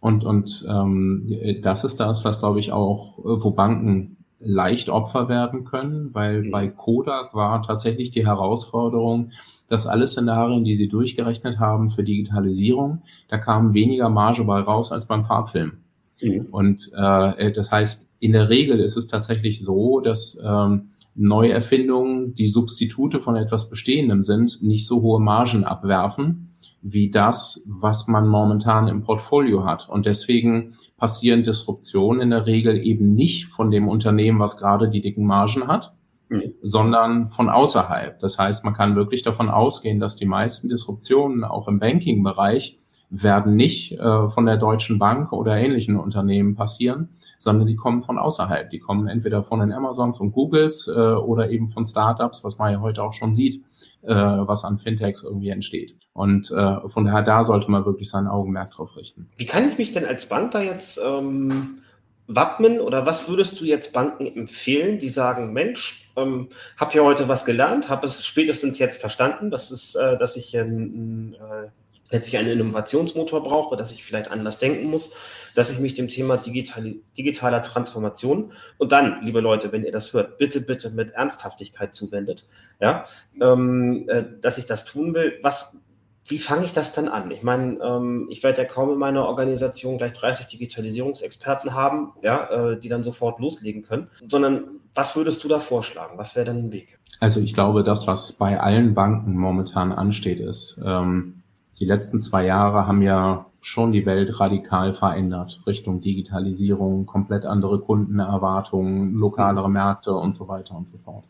Und, und ähm, das ist das, was, glaube ich, auch, wo Banken leicht Opfer werden können, weil mhm. bei Kodak war tatsächlich die Herausforderung, dass alle Szenarien, die sie durchgerechnet haben für Digitalisierung, da kam weniger Marge bei raus als beim Farbfilm. Mhm. Und äh, das heißt, in der Regel ist es tatsächlich so, dass ähm, Neuerfindungen, die Substitute von etwas Bestehendem sind, nicht so hohe Margen abwerfen wie das, was man momentan im Portfolio hat. Und deswegen passieren Disruptionen in der Regel eben nicht von dem Unternehmen, was gerade die dicken Margen hat, mhm. sondern von außerhalb. Das heißt, man kann wirklich davon ausgehen, dass die meisten Disruptionen auch im Banking-Bereich werden nicht äh, von der Deutschen Bank oder ähnlichen Unternehmen passieren, sondern die kommen von außerhalb. Die kommen entweder von den Amazons und Googles äh, oder eben von Startups, was man ja heute auch schon sieht, äh, was an Fintechs irgendwie entsteht. Und äh, von daher, da sollte man wirklich sein Augenmerk drauf richten. Wie kann ich mich denn als Bank da jetzt ähm, wappnen oder was würdest du jetzt Banken empfehlen, die sagen, Mensch, ähm, habe ja heute was gelernt, habe es spätestens jetzt verstanden, dass, es, äh, dass ich ähm, äh, letztlich einen Innovationsmotor brauche, dass ich vielleicht anders denken muss, dass ich mich dem Thema digital, digitaler Transformation und dann, liebe Leute, wenn ihr das hört, bitte, bitte mit Ernsthaftigkeit zuwendet, ja, ähm, äh, dass ich das tun will. Was, wie fange ich das dann an? Ich meine, ähm, ich werde ja kaum in meiner Organisation gleich 30 Digitalisierungsexperten haben, ja, äh, die dann sofort loslegen können, sondern was würdest du da vorschlagen? Was wäre dann ein Weg? Also ich glaube, das, was bei allen Banken momentan ansteht, ist, ähm, die letzten zwei Jahre haben ja schon die Welt radikal verändert. Richtung Digitalisierung, komplett andere Kundenerwartungen, lokalere Märkte und so weiter und so fort.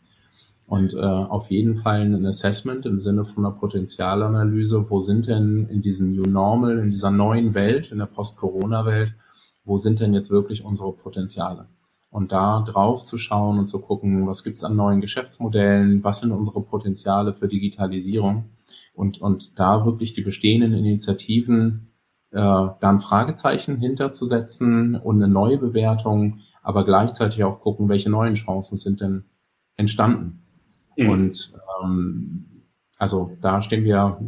Und äh, auf jeden Fall ein Assessment im Sinne von einer Potenzialanalyse, wo sind denn in diesem New Normal, in dieser neuen Welt, in der Post-Corona-Welt, wo sind denn jetzt wirklich unsere Potenziale? Und da drauf zu schauen und zu gucken, was gibt's an neuen Geschäftsmodellen, was sind unsere Potenziale für Digitalisierung und, und da wirklich die bestehenden Initiativen äh, da ein Fragezeichen hinterzusetzen und eine neue Bewertung, aber gleichzeitig auch gucken, welche neuen Chancen sind denn entstanden. Mhm. Und ähm, also da stehen wir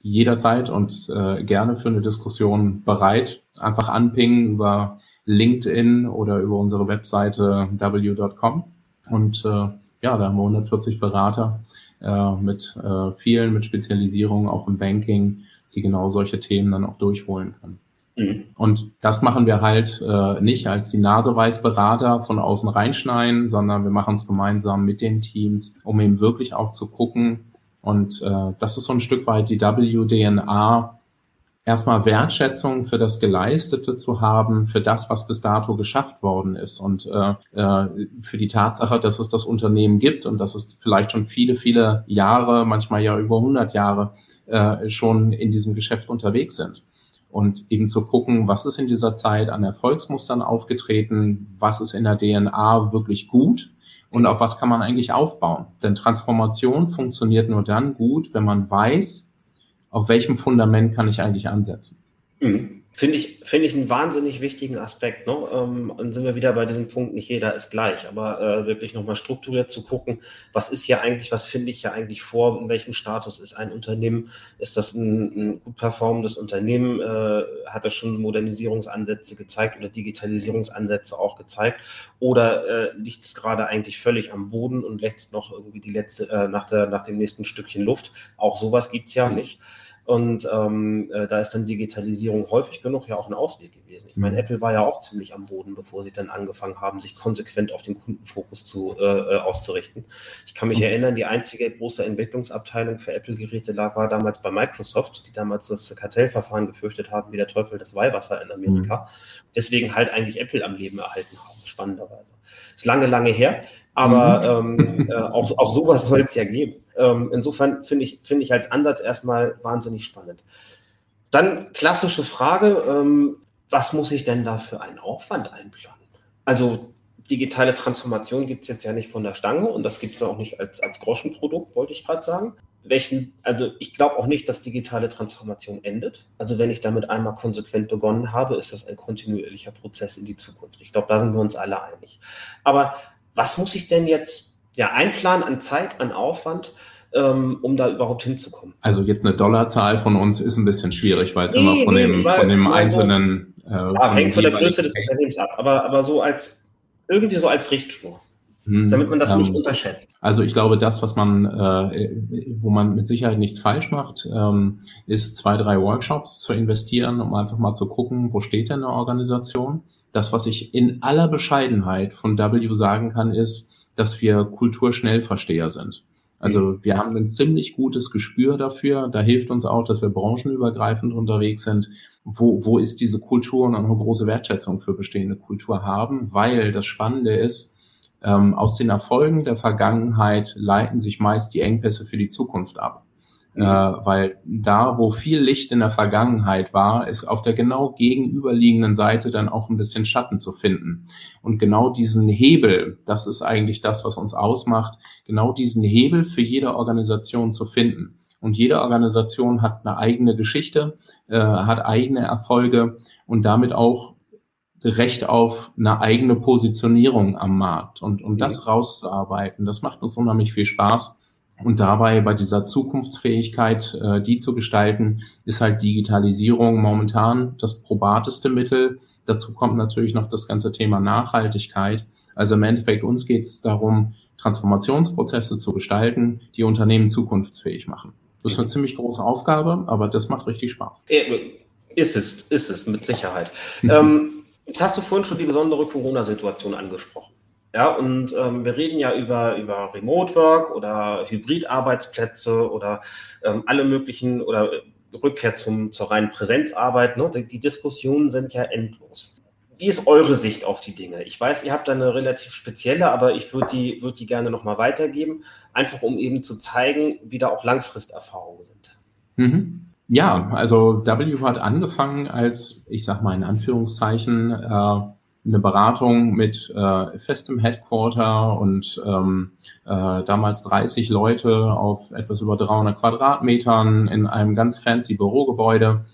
jederzeit und äh, gerne für eine Diskussion bereit. Einfach anpingen über LinkedIn oder über unsere Webseite w.com. Und äh, ja, da haben wir 140 Berater äh, mit äh, vielen, mit Spezialisierung auch im Banking, die genau solche Themen dann auch durchholen können. Mhm. Und das machen wir halt äh, nicht als die Naseweißberater von außen reinschneiden, sondern wir machen es gemeinsam mit den Teams, um eben wirklich auch zu gucken, Und äh, das ist so ein Stück weit die WDNA, erstmal Wertschätzung für das Geleistete zu haben, für das, was bis dato geschafft worden ist und äh, äh, für die Tatsache, dass es das Unternehmen gibt und dass es vielleicht schon viele, viele Jahre, manchmal ja über 100 Jahre äh, schon in diesem Geschäft unterwegs sind. Und eben zu gucken, was ist in dieser Zeit an Erfolgsmustern aufgetreten, was ist in der DNA wirklich gut und auf was kann man eigentlich aufbauen. Denn Transformation funktioniert nur dann gut, wenn man weiß, auf welchem Fundament kann ich eigentlich ansetzen. Mhm. Finde ich, finde ich einen wahnsinnig wichtigen Aspekt. Ne? Ähm, dann sind wir wieder bei diesem Punkt, nicht jeder ist gleich, aber äh, wirklich nochmal strukturiert zu gucken, was ist hier eigentlich, was finde ich hier eigentlich vor, in welchem Status ist ein Unternehmen, ist das ein, ein gut performendes Unternehmen, äh, hat das schon Modernisierungsansätze gezeigt oder Digitalisierungsansätze auch gezeigt oder äh, liegt es gerade eigentlich völlig am Boden und lässt noch irgendwie die letzte, äh, nach, der, nach dem nächsten Stückchen Luft. Auch sowas gibt's ja nicht. Und ähm, äh, da ist dann Digitalisierung häufig genug ja auch ein Ausweg gewesen. Ich meine, mhm. Apple war ja auch ziemlich am Boden, bevor sie dann angefangen haben, sich konsequent auf den Kundenfokus zu, äh, äh auszurichten. Ich kann mich mhm. erinnern, die einzige große Entwicklungsabteilung für Apple-Geräte war damals bei Microsoft, die damals das Kartellverfahren gefürchtet haben, wie der Teufel das Weihwasser in Amerika. Mhm. Deswegen halt eigentlich Apple am Leben erhalten haben, spannenderweise. Ist lange, lange her, aber mhm. ähm, äh, auch, auch sowas soll es ja geben. Ähm, insofern finde ich, finde ich als Ansatz erstmal wahnsinnig spannend. Dann klassische Frage, ähm, was muss ich denn da für einen Aufwand einplanen? Also digitale Transformation gibt es jetzt ja nicht von der Stange und das gibt es auch nicht als, als Groschenprodukt, wollte ich gerade sagen. Welchen, also ich glaube auch nicht, dass digitale Transformation endet. Also wenn ich damit einmal konsequent begonnen habe, ist das ein kontinuierlicher Prozess in die Zukunft. Ich glaube, da sind wir uns alle einig. Aber was muss ich denn jetzt ja, einplanen an Zeit, an Aufwand, ähm, um da überhaupt hinzukommen. Also jetzt eine Dollarzahl von uns ist ein bisschen schwierig, weil es nee, immer von nee, dem, von dem einzelnen. Äh, ja, hängt von der Größe des Unternehmens ab, aber, aber so als irgendwie so als Richtschnur. Hm, damit man das ähm, nicht unterschätzt. Also ich glaube, das, was man, äh, wo man mit Sicherheit nichts falsch macht, ähm, ist zwei, drei Workshops zu investieren, um einfach mal zu gucken, wo steht denn eine Organisation. Das, was ich in aller Bescheidenheit von W sagen kann, ist, dass wir Kulturschnellversteher sind. Also mhm. wir haben ein ziemlich gutes Gespür dafür. Da hilft uns auch, dass wir branchenübergreifend unterwegs sind. Wo, wo ist diese Kultur und eine große Wertschätzung für bestehende Kultur haben? Weil das Spannende ist, ähm, aus den Erfolgen der Vergangenheit leiten sich meist die Engpässe für die Zukunft ab. Äh, weil da, wo viel Licht in der Vergangenheit war, ist auf der genau gegenüberliegenden Seite dann auch ein bisschen Schatten zu finden. Und genau diesen Hebel, das ist eigentlich das, was uns ausmacht, genau diesen Hebel für jede Organisation zu finden. Und jede Organisation hat eine eigene Geschichte, äh, hat eigene Erfolge und damit auch Recht auf eine eigene Positionierung am Markt. Und um das mhm. rauszuarbeiten, das macht uns unheimlich viel Spaß. Und dabei bei dieser Zukunftsfähigkeit, äh, die zu gestalten, ist halt Digitalisierung momentan das probateste Mittel. Dazu kommt natürlich noch das ganze Thema Nachhaltigkeit. Also im Endeffekt uns geht es darum, Transformationsprozesse zu gestalten, die Unternehmen zukunftsfähig machen. Das ist eine ziemlich große Aufgabe, aber das macht richtig Spaß. Ist es, ist es, mit Sicherheit. ähm, jetzt hast du vorhin schon die besondere Corona-Situation angesprochen. Ja, und ähm, wir reden ja über, über Remote Work oder Hybrid-Arbeitsplätze oder ähm, alle möglichen oder äh, Rückkehr zum, zur reinen Präsenzarbeit. Ne? Die, die, Diskussionen sind ja endlos. Wie ist eure Sicht auf die Dinge? Ich weiß, ihr habt da eine relativ spezielle, aber ich würde die, würd die gerne nochmal weitergeben, einfach um eben zu zeigen, wie da auch Langfristerfahrungen sind. Mhm. Ja, also W hat angefangen als, ich sag mal in Anführungszeichen, äh, eine Beratung mit äh, festem Headquarter und ähm, äh, damals 30 Leute auf etwas über 300 Quadratmetern in einem ganz fancy Bürogebäude,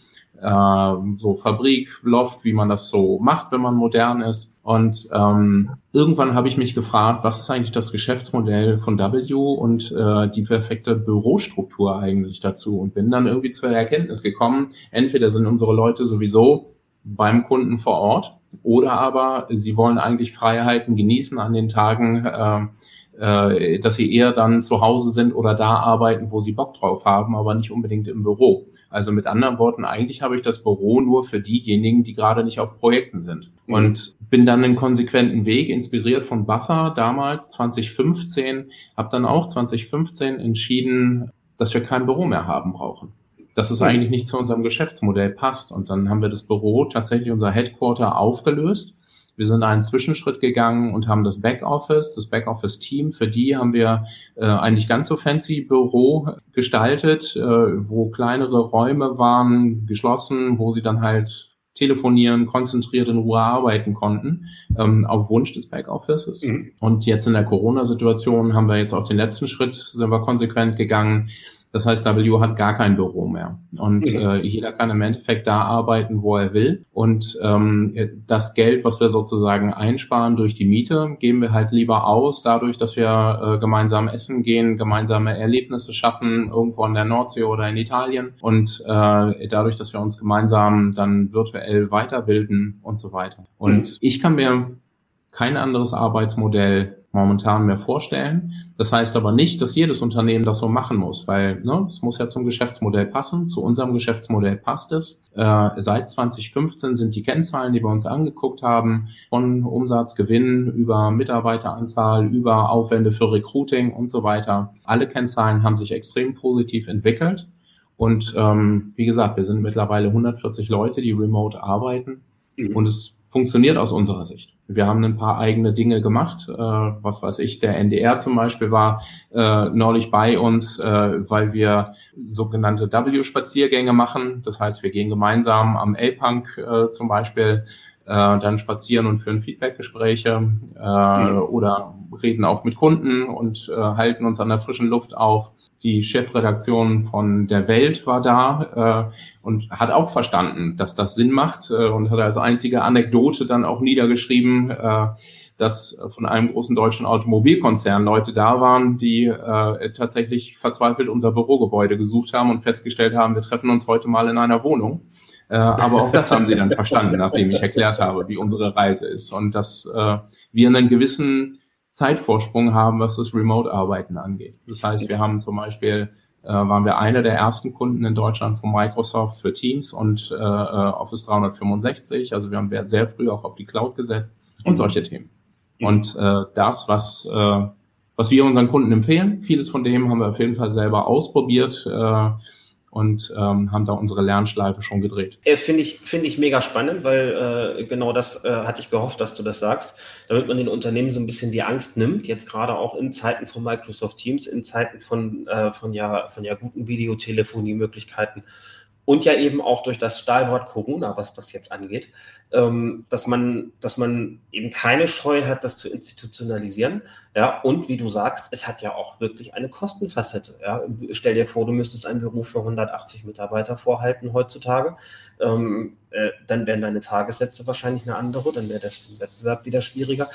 äh, so Fabrik, Loft, wie man das so macht, wenn man modern ist. Und ähm, irgendwann habe ich mich gefragt, was ist eigentlich das Geschäftsmodell von W und äh, die perfekte Bürostruktur eigentlich dazu und bin dann irgendwie zur Erkenntnis gekommen, entweder sind unsere Leute sowieso beim Kunden vor Ort oder aber sie wollen eigentlich Freiheiten genießen an den Tagen, äh, äh, dass sie eher dann zu Hause sind oder da arbeiten, wo sie Bock drauf haben, aber nicht unbedingt im Büro. Also mit anderen Worten, eigentlich habe ich das Büro nur für diejenigen, die gerade nicht auf Projekten sind. Mhm. Und bin dann einen konsequenten Weg, inspiriert von Buffer damals 2015, habe dann auch 2015 entschieden, dass wir kein Büro mehr haben brauchen. Dass es eigentlich nicht zu unserem Geschäftsmodell passt. Und dann haben wir das Büro, tatsächlich unser Headquarter aufgelöst. Wir sind einen Zwischenschritt gegangen und haben das Backoffice, das Backoffice-Team, für die haben wir äh, eigentlich ganz so fancy Büro gestaltet, äh, wo kleinere Räume waren, geschlossen, wo sie dann halt telefonieren, konzentriert in Ruhe arbeiten konnten, ähm, auf Wunsch des Backoffices. Mhm. Und jetzt in der Corona-Situation haben wir jetzt auch den letzten Schritt, sind wir konsequent gegangen. Das heißt, W hat gar kein Büro mehr. Und mhm. äh, jeder kann im Endeffekt da arbeiten, wo er will. Und ähm, das Geld, was wir sozusagen einsparen durch die Miete, geben wir halt lieber aus, dadurch, dass wir äh, gemeinsam essen gehen, gemeinsame Erlebnisse schaffen, irgendwo an der Nordsee oder in Italien. Und äh, dadurch, dass wir uns gemeinsam dann virtuell weiterbilden und so weiter. Und mhm. ich kann mir kein anderes Arbeitsmodell momentan mehr vorstellen. Das heißt aber nicht, dass jedes Unternehmen das so machen muss, weil ne, es muss ja zum Geschäftsmodell passen. Zu unserem Geschäftsmodell passt es. Äh, seit 2015 sind die Kennzahlen, die wir uns angeguckt haben, von Umsatzgewinn über Mitarbeiteranzahl, über Aufwände für Recruiting und so weiter. Alle Kennzahlen haben sich extrem positiv entwickelt. Und ähm, wie gesagt, wir sind mittlerweile 140 Leute, die remote arbeiten. Mhm. Und es funktioniert aus unserer Sicht. Wir haben ein paar eigene Dinge gemacht. Äh, was weiß ich, der NDR zum Beispiel war äh, neulich bei uns, äh, weil wir sogenannte W-Spaziergänge machen. Das heißt, wir gehen gemeinsam am L-Punk äh, zum Beispiel äh, dann spazieren und führen Feedbackgespräche äh, mhm. oder reden auch mit Kunden und äh, halten uns an der frischen Luft auf die Chefredaktion von der Welt war da äh, und hat auch verstanden, dass das Sinn macht äh, und hat als einzige Anekdote dann auch niedergeschrieben, äh, dass von einem großen deutschen Automobilkonzern Leute da waren, die äh, tatsächlich verzweifelt unser Bürogebäude gesucht haben und festgestellt haben, wir treffen uns heute mal in einer Wohnung. Äh, aber auch das haben sie dann verstanden, nachdem ich erklärt habe, wie unsere Reise ist und dass äh, wir einen gewissen Zeitvorsprung haben, was das Remote-Arbeiten angeht. Das heißt, wir haben zum Beispiel, äh, waren wir einer der ersten Kunden in Deutschland von Microsoft für Teams und äh, äh Office 365. Also wir haben sehr früh auch auf die Cloud gesetzt und mhm. solche Themen. Und äh, das, was, äh, was wir unseren Kunden empfehlen, vieles von dem haben wir auf jeden Fall selber ausprobiert. Äh, und ähm, haben da unsere Lernschleife schon gedreht. Äh, Finde ich, finde ich mega spannend, weil äh, genau das äh, hatte ich gehofft, dass du das sagst, damit man den Unternehmen so ein bisschen die Angst nimmt, jetzt gerade auch in Zeiten von Microsoft Teams, in Zeiten von, äh, von, ja, von ja guten Videotelefonie-Möglichkeiten und ja eben auch durch das Stahlwort Corona, was das jetzt angeht, ähm, dass man, dass man eben keine Scheu hat, das zu institutionalisieren. Ja, und wie du sagst, es hat ja auch wirklich eine Kostenfacette. Ja, stell dir vor, du müsstest einen Beruf für 180 Mitarbeiter vorhalten heutzutage. Ähm, äh, dann wären deine Tagessätze wahrscheinlich eine andere, dann wäre das Wettbewerb wieder schwieriger.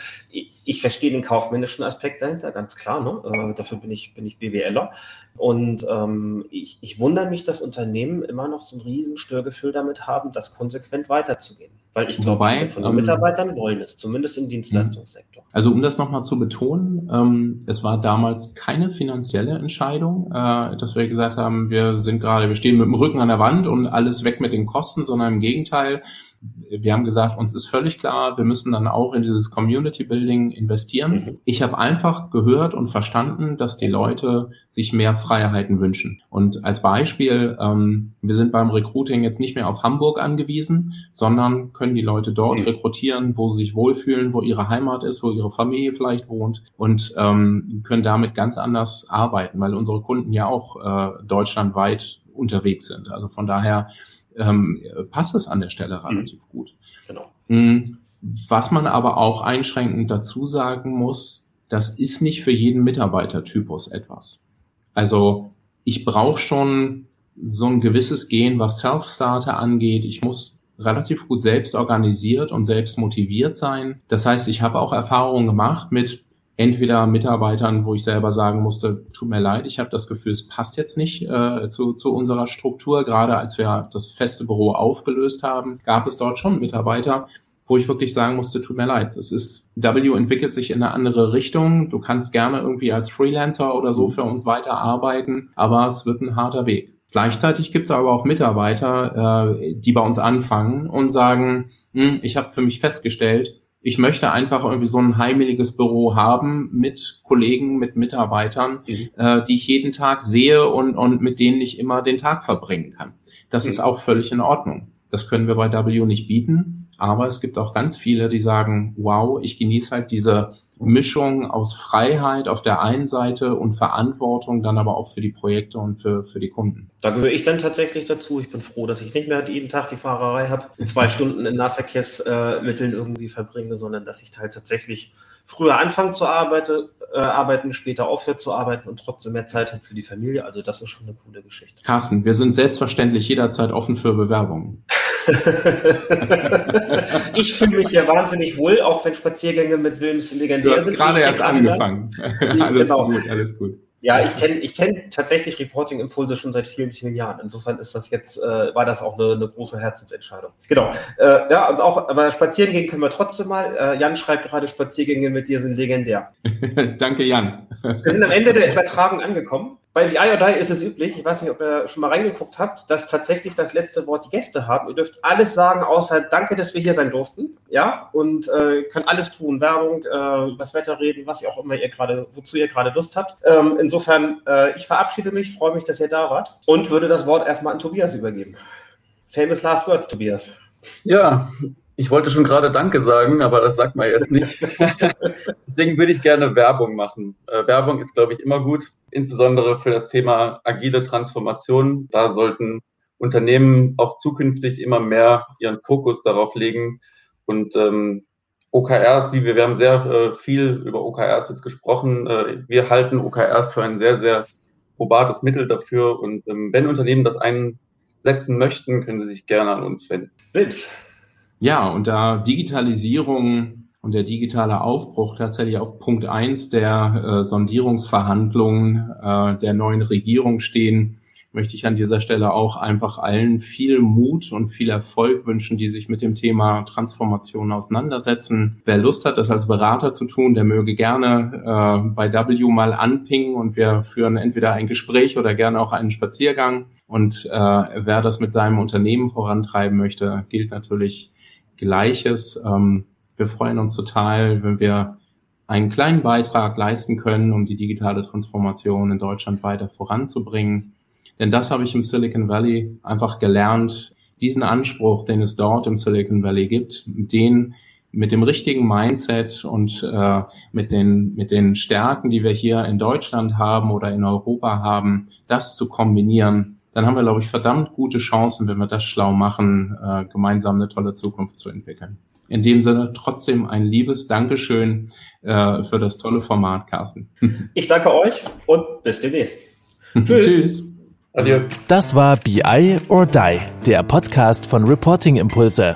Ich, verstehe den kaufmännischen Aspekt dahinter, ganz klar. Ne? Äh, dafür bin ich, bin ich BWLer. Und ähm, ich, ich wundere mich, dass Unternehmen immer noch so ein riesen Störgefühl damit haben, das konsequent weiterzugehen. Weil ich glaube, viele von den ähm, Mitarbeitern wollen es, zumindest im Dienstleistungssektor. Also um das nochmal zu betonen, ähm, es war damals keine finanzielle Entscheidung, äh, dass wir gesagt haben, wir sind gerade, wir stehen mit dem Rücken an der Wand und alles weg mit den Kosten, sondern im Gegenteil, wir haben gesagt, uns ist völlig klar, wir müssen dann auch in dieses Community Building investieren. Mhm. Ich habe einfach gehört und verstanden, dass die Leute sich mehr Freiheiten wünschen. Und als Beispiel, ähm, wir sind beim Recruiting jetzt nicht mehr auf Hamburg angewiesen, sondern können die Leute dort mhm. rekrutieren, wo sie sich wohlfühlen, wo ihre Heimat ist, wo ihre Familie vielleicht wohnt und ähm, können damit ganz anders arbeiten, weil unsere Kunden ja auch äh, deutschlandweit unterwegs sind. Also von daher ähm, passt es an der Stelle mhm. relativ mhm. gut. Genau. Mm, was man aber auch einschränkend dazu sagen muss, das ist nicht für jeden Mitarbeitertypus etwas. Also ich brauche schon so ein gewisses Gehen, was Self-Starter angeht. Ich muss relativ gut selbst organisiert und selbst motiviert sein. Das heißt, ich habe auch Erfahrungen gemacht mit entweder Mitarbeitern, wo ich selber sagen musste, tut mir leid, ich habe das Gefühl, es passt jetzt nicht äh, zu, zu unserer Struktur. Gerade als wir das feste Büro aufgelöst haben, gab es dort schon Mitarbeiter, wo ich wirklich sagen musste, tut mir leid, es ist, W entwickelt sich in eine andere Richtung. Du kannst gerne irgendwie als Freelancer oder so für uns weiterarbeiten, aber es wird ein harter Weg. Gleichzeitig gibt es aber auch Mitarbeiter, äh, die bei uns anfangen und sagen, hm, ich habe für mich festgestellt, Ich möchte einfach irgendwie so ein heimeliges Büro haben mit Kollegen, mit Mitarbeitern, mhm. äh, die ich jeden Tag sehe und, und mit denen ich immer den Tag verbringen kann. Das mhm. ist auch völlig in Ordnung. Das können wir bei W nicht bieten. Aber es gibt auch ganz viele, die sagen, wow, ich genieße halt diese Mischung aus Freiheit auf der einen Seite und Verantwortung dann aber auch für die Projekte und für, für die Kunden. Da gehöre ich dann tatsächlich dazu. Ich bin froh, dass ich nicht mehr jeden Tag die Fahrerei habe, zwei Stunden in Nahverkehrsmitteln irgendwie verbringe, sondern dass ich halt tatsächlich früher anfange zu arbeiten, äh, arbeiten, später aufhört zu arbeiten und trotzdem mehr Zeit hat für die Familie. Also das ist schon eine coole Geschichte. Carsten, wir sind selbstverständlich jederzeit offen für Bewerbungen. ich fühle mich ja wahnsinnig wohl, auch wenn Spaziergänge mit Wilms legendär du hast sind. gerade erst angefangen. alles genau. gut, alles gut. Ja, ich kenne ich kenn tatsächlich Reporting-Impulse schon seit vielen, vielen Jahren. Insofern ist das jetzt, äh, war das auch eine, eine große Herzensentscheidung. Genau. Äh, ja, und auch, aber spazieren gehen können wir trotzdem mal. Äh, Jan schreibt gerade, Spaziergänge mit dir sind legendär. Danke, Jan. wir sind am Ende der Übertragung angekommen. Bei BI ist es üblich, ich weiß nicht, ob ihr schon mal reingeguckt habt, dass tatsächlich das letzte Wort die Gäste haben. Ihr dürft alles sagen, außer Danke, dass wir hier sein durften. Ja, und äh, könnt alles tun, Werbung, äh, das Wetter reden, was ihr auch immer ihr gerade, wozu ihr gerade Lust habt. Ähm, insofern, äh, ich verabschiede mich, freue mich, dass ihr da wart und würde das Wort erstmal an Tobias übergeben. Famous Last Words, Tobias. Ja, ich wollte schon gerade Danke sagen, aber das sagt man jetzt nicht. Deswegen würde ich gerne Werbung machen. Äh, Werbung ist, glaube ich, immer gut, insbesondere für das Thema agile Transformation. Da sollten Unternehmen auch zukünftig immer mehr ihren Fokus darauf legen. Und ähm, OKRs, wie wir, wir haben sehr äh, viel über OKRs jetzt gesprochen. Äh, wir halten OKRs für ein sehr, sehr probates Mittel dafür. Und ähm, wenn Unternehmen das einsetzen möchten, können sie sich gerne an uns wenden. Witz. Ja, und da Digitalisierung und der digitale Aufbruch tatsächlich auf Punkt eins der äh, Sondierungsverhandlungen äh, der neuen Regierung stehen, möchte ich an dieser Stelle auch einfach allen viel Mut und viel Erfolg wünschen, die sich mit dem Thema Transformation auseinandersetzen. Wer Lust hat, das als Berater zu tun, der möge gerne äh, bei W mal anpingen und wir führen entweder ein Gespräch oder gerne auch einen Spaziergang. Und äh, wer das mit seinem Unternehmen vorantreiben möchte, gilt natürlich Gleiches. Ähm, wir freuen uns total, wenn wir einen kleinen Beitrag leisten können, um die digitale Transformation in Deutschland weiter voranzubringen. Denn das habe ich im Silicon Valley einfach gelernt, diesen Anspruch, den es dort im Silicon Valley gibt, den mit dem richtigen Mindset und äh, mit, den, mit den Stärken, die wir hier in Deutschland haben oder in Europa haben, das zu kombinieren, dann haben wir, glaube ich, verdammt gute Chancen, wenn wir das schlau machen, äh, gemeinsam eine tolle Zukunft zu entwickeln. In dem Sinne trotzdem ein liebes Dankeschön äh, für das tolle Format, Carsten. Ich danke euch und bis demnächst. Tschüss. Tschüss. Adieu. Das war BI or Die, der Podcast von Reporting Impulse.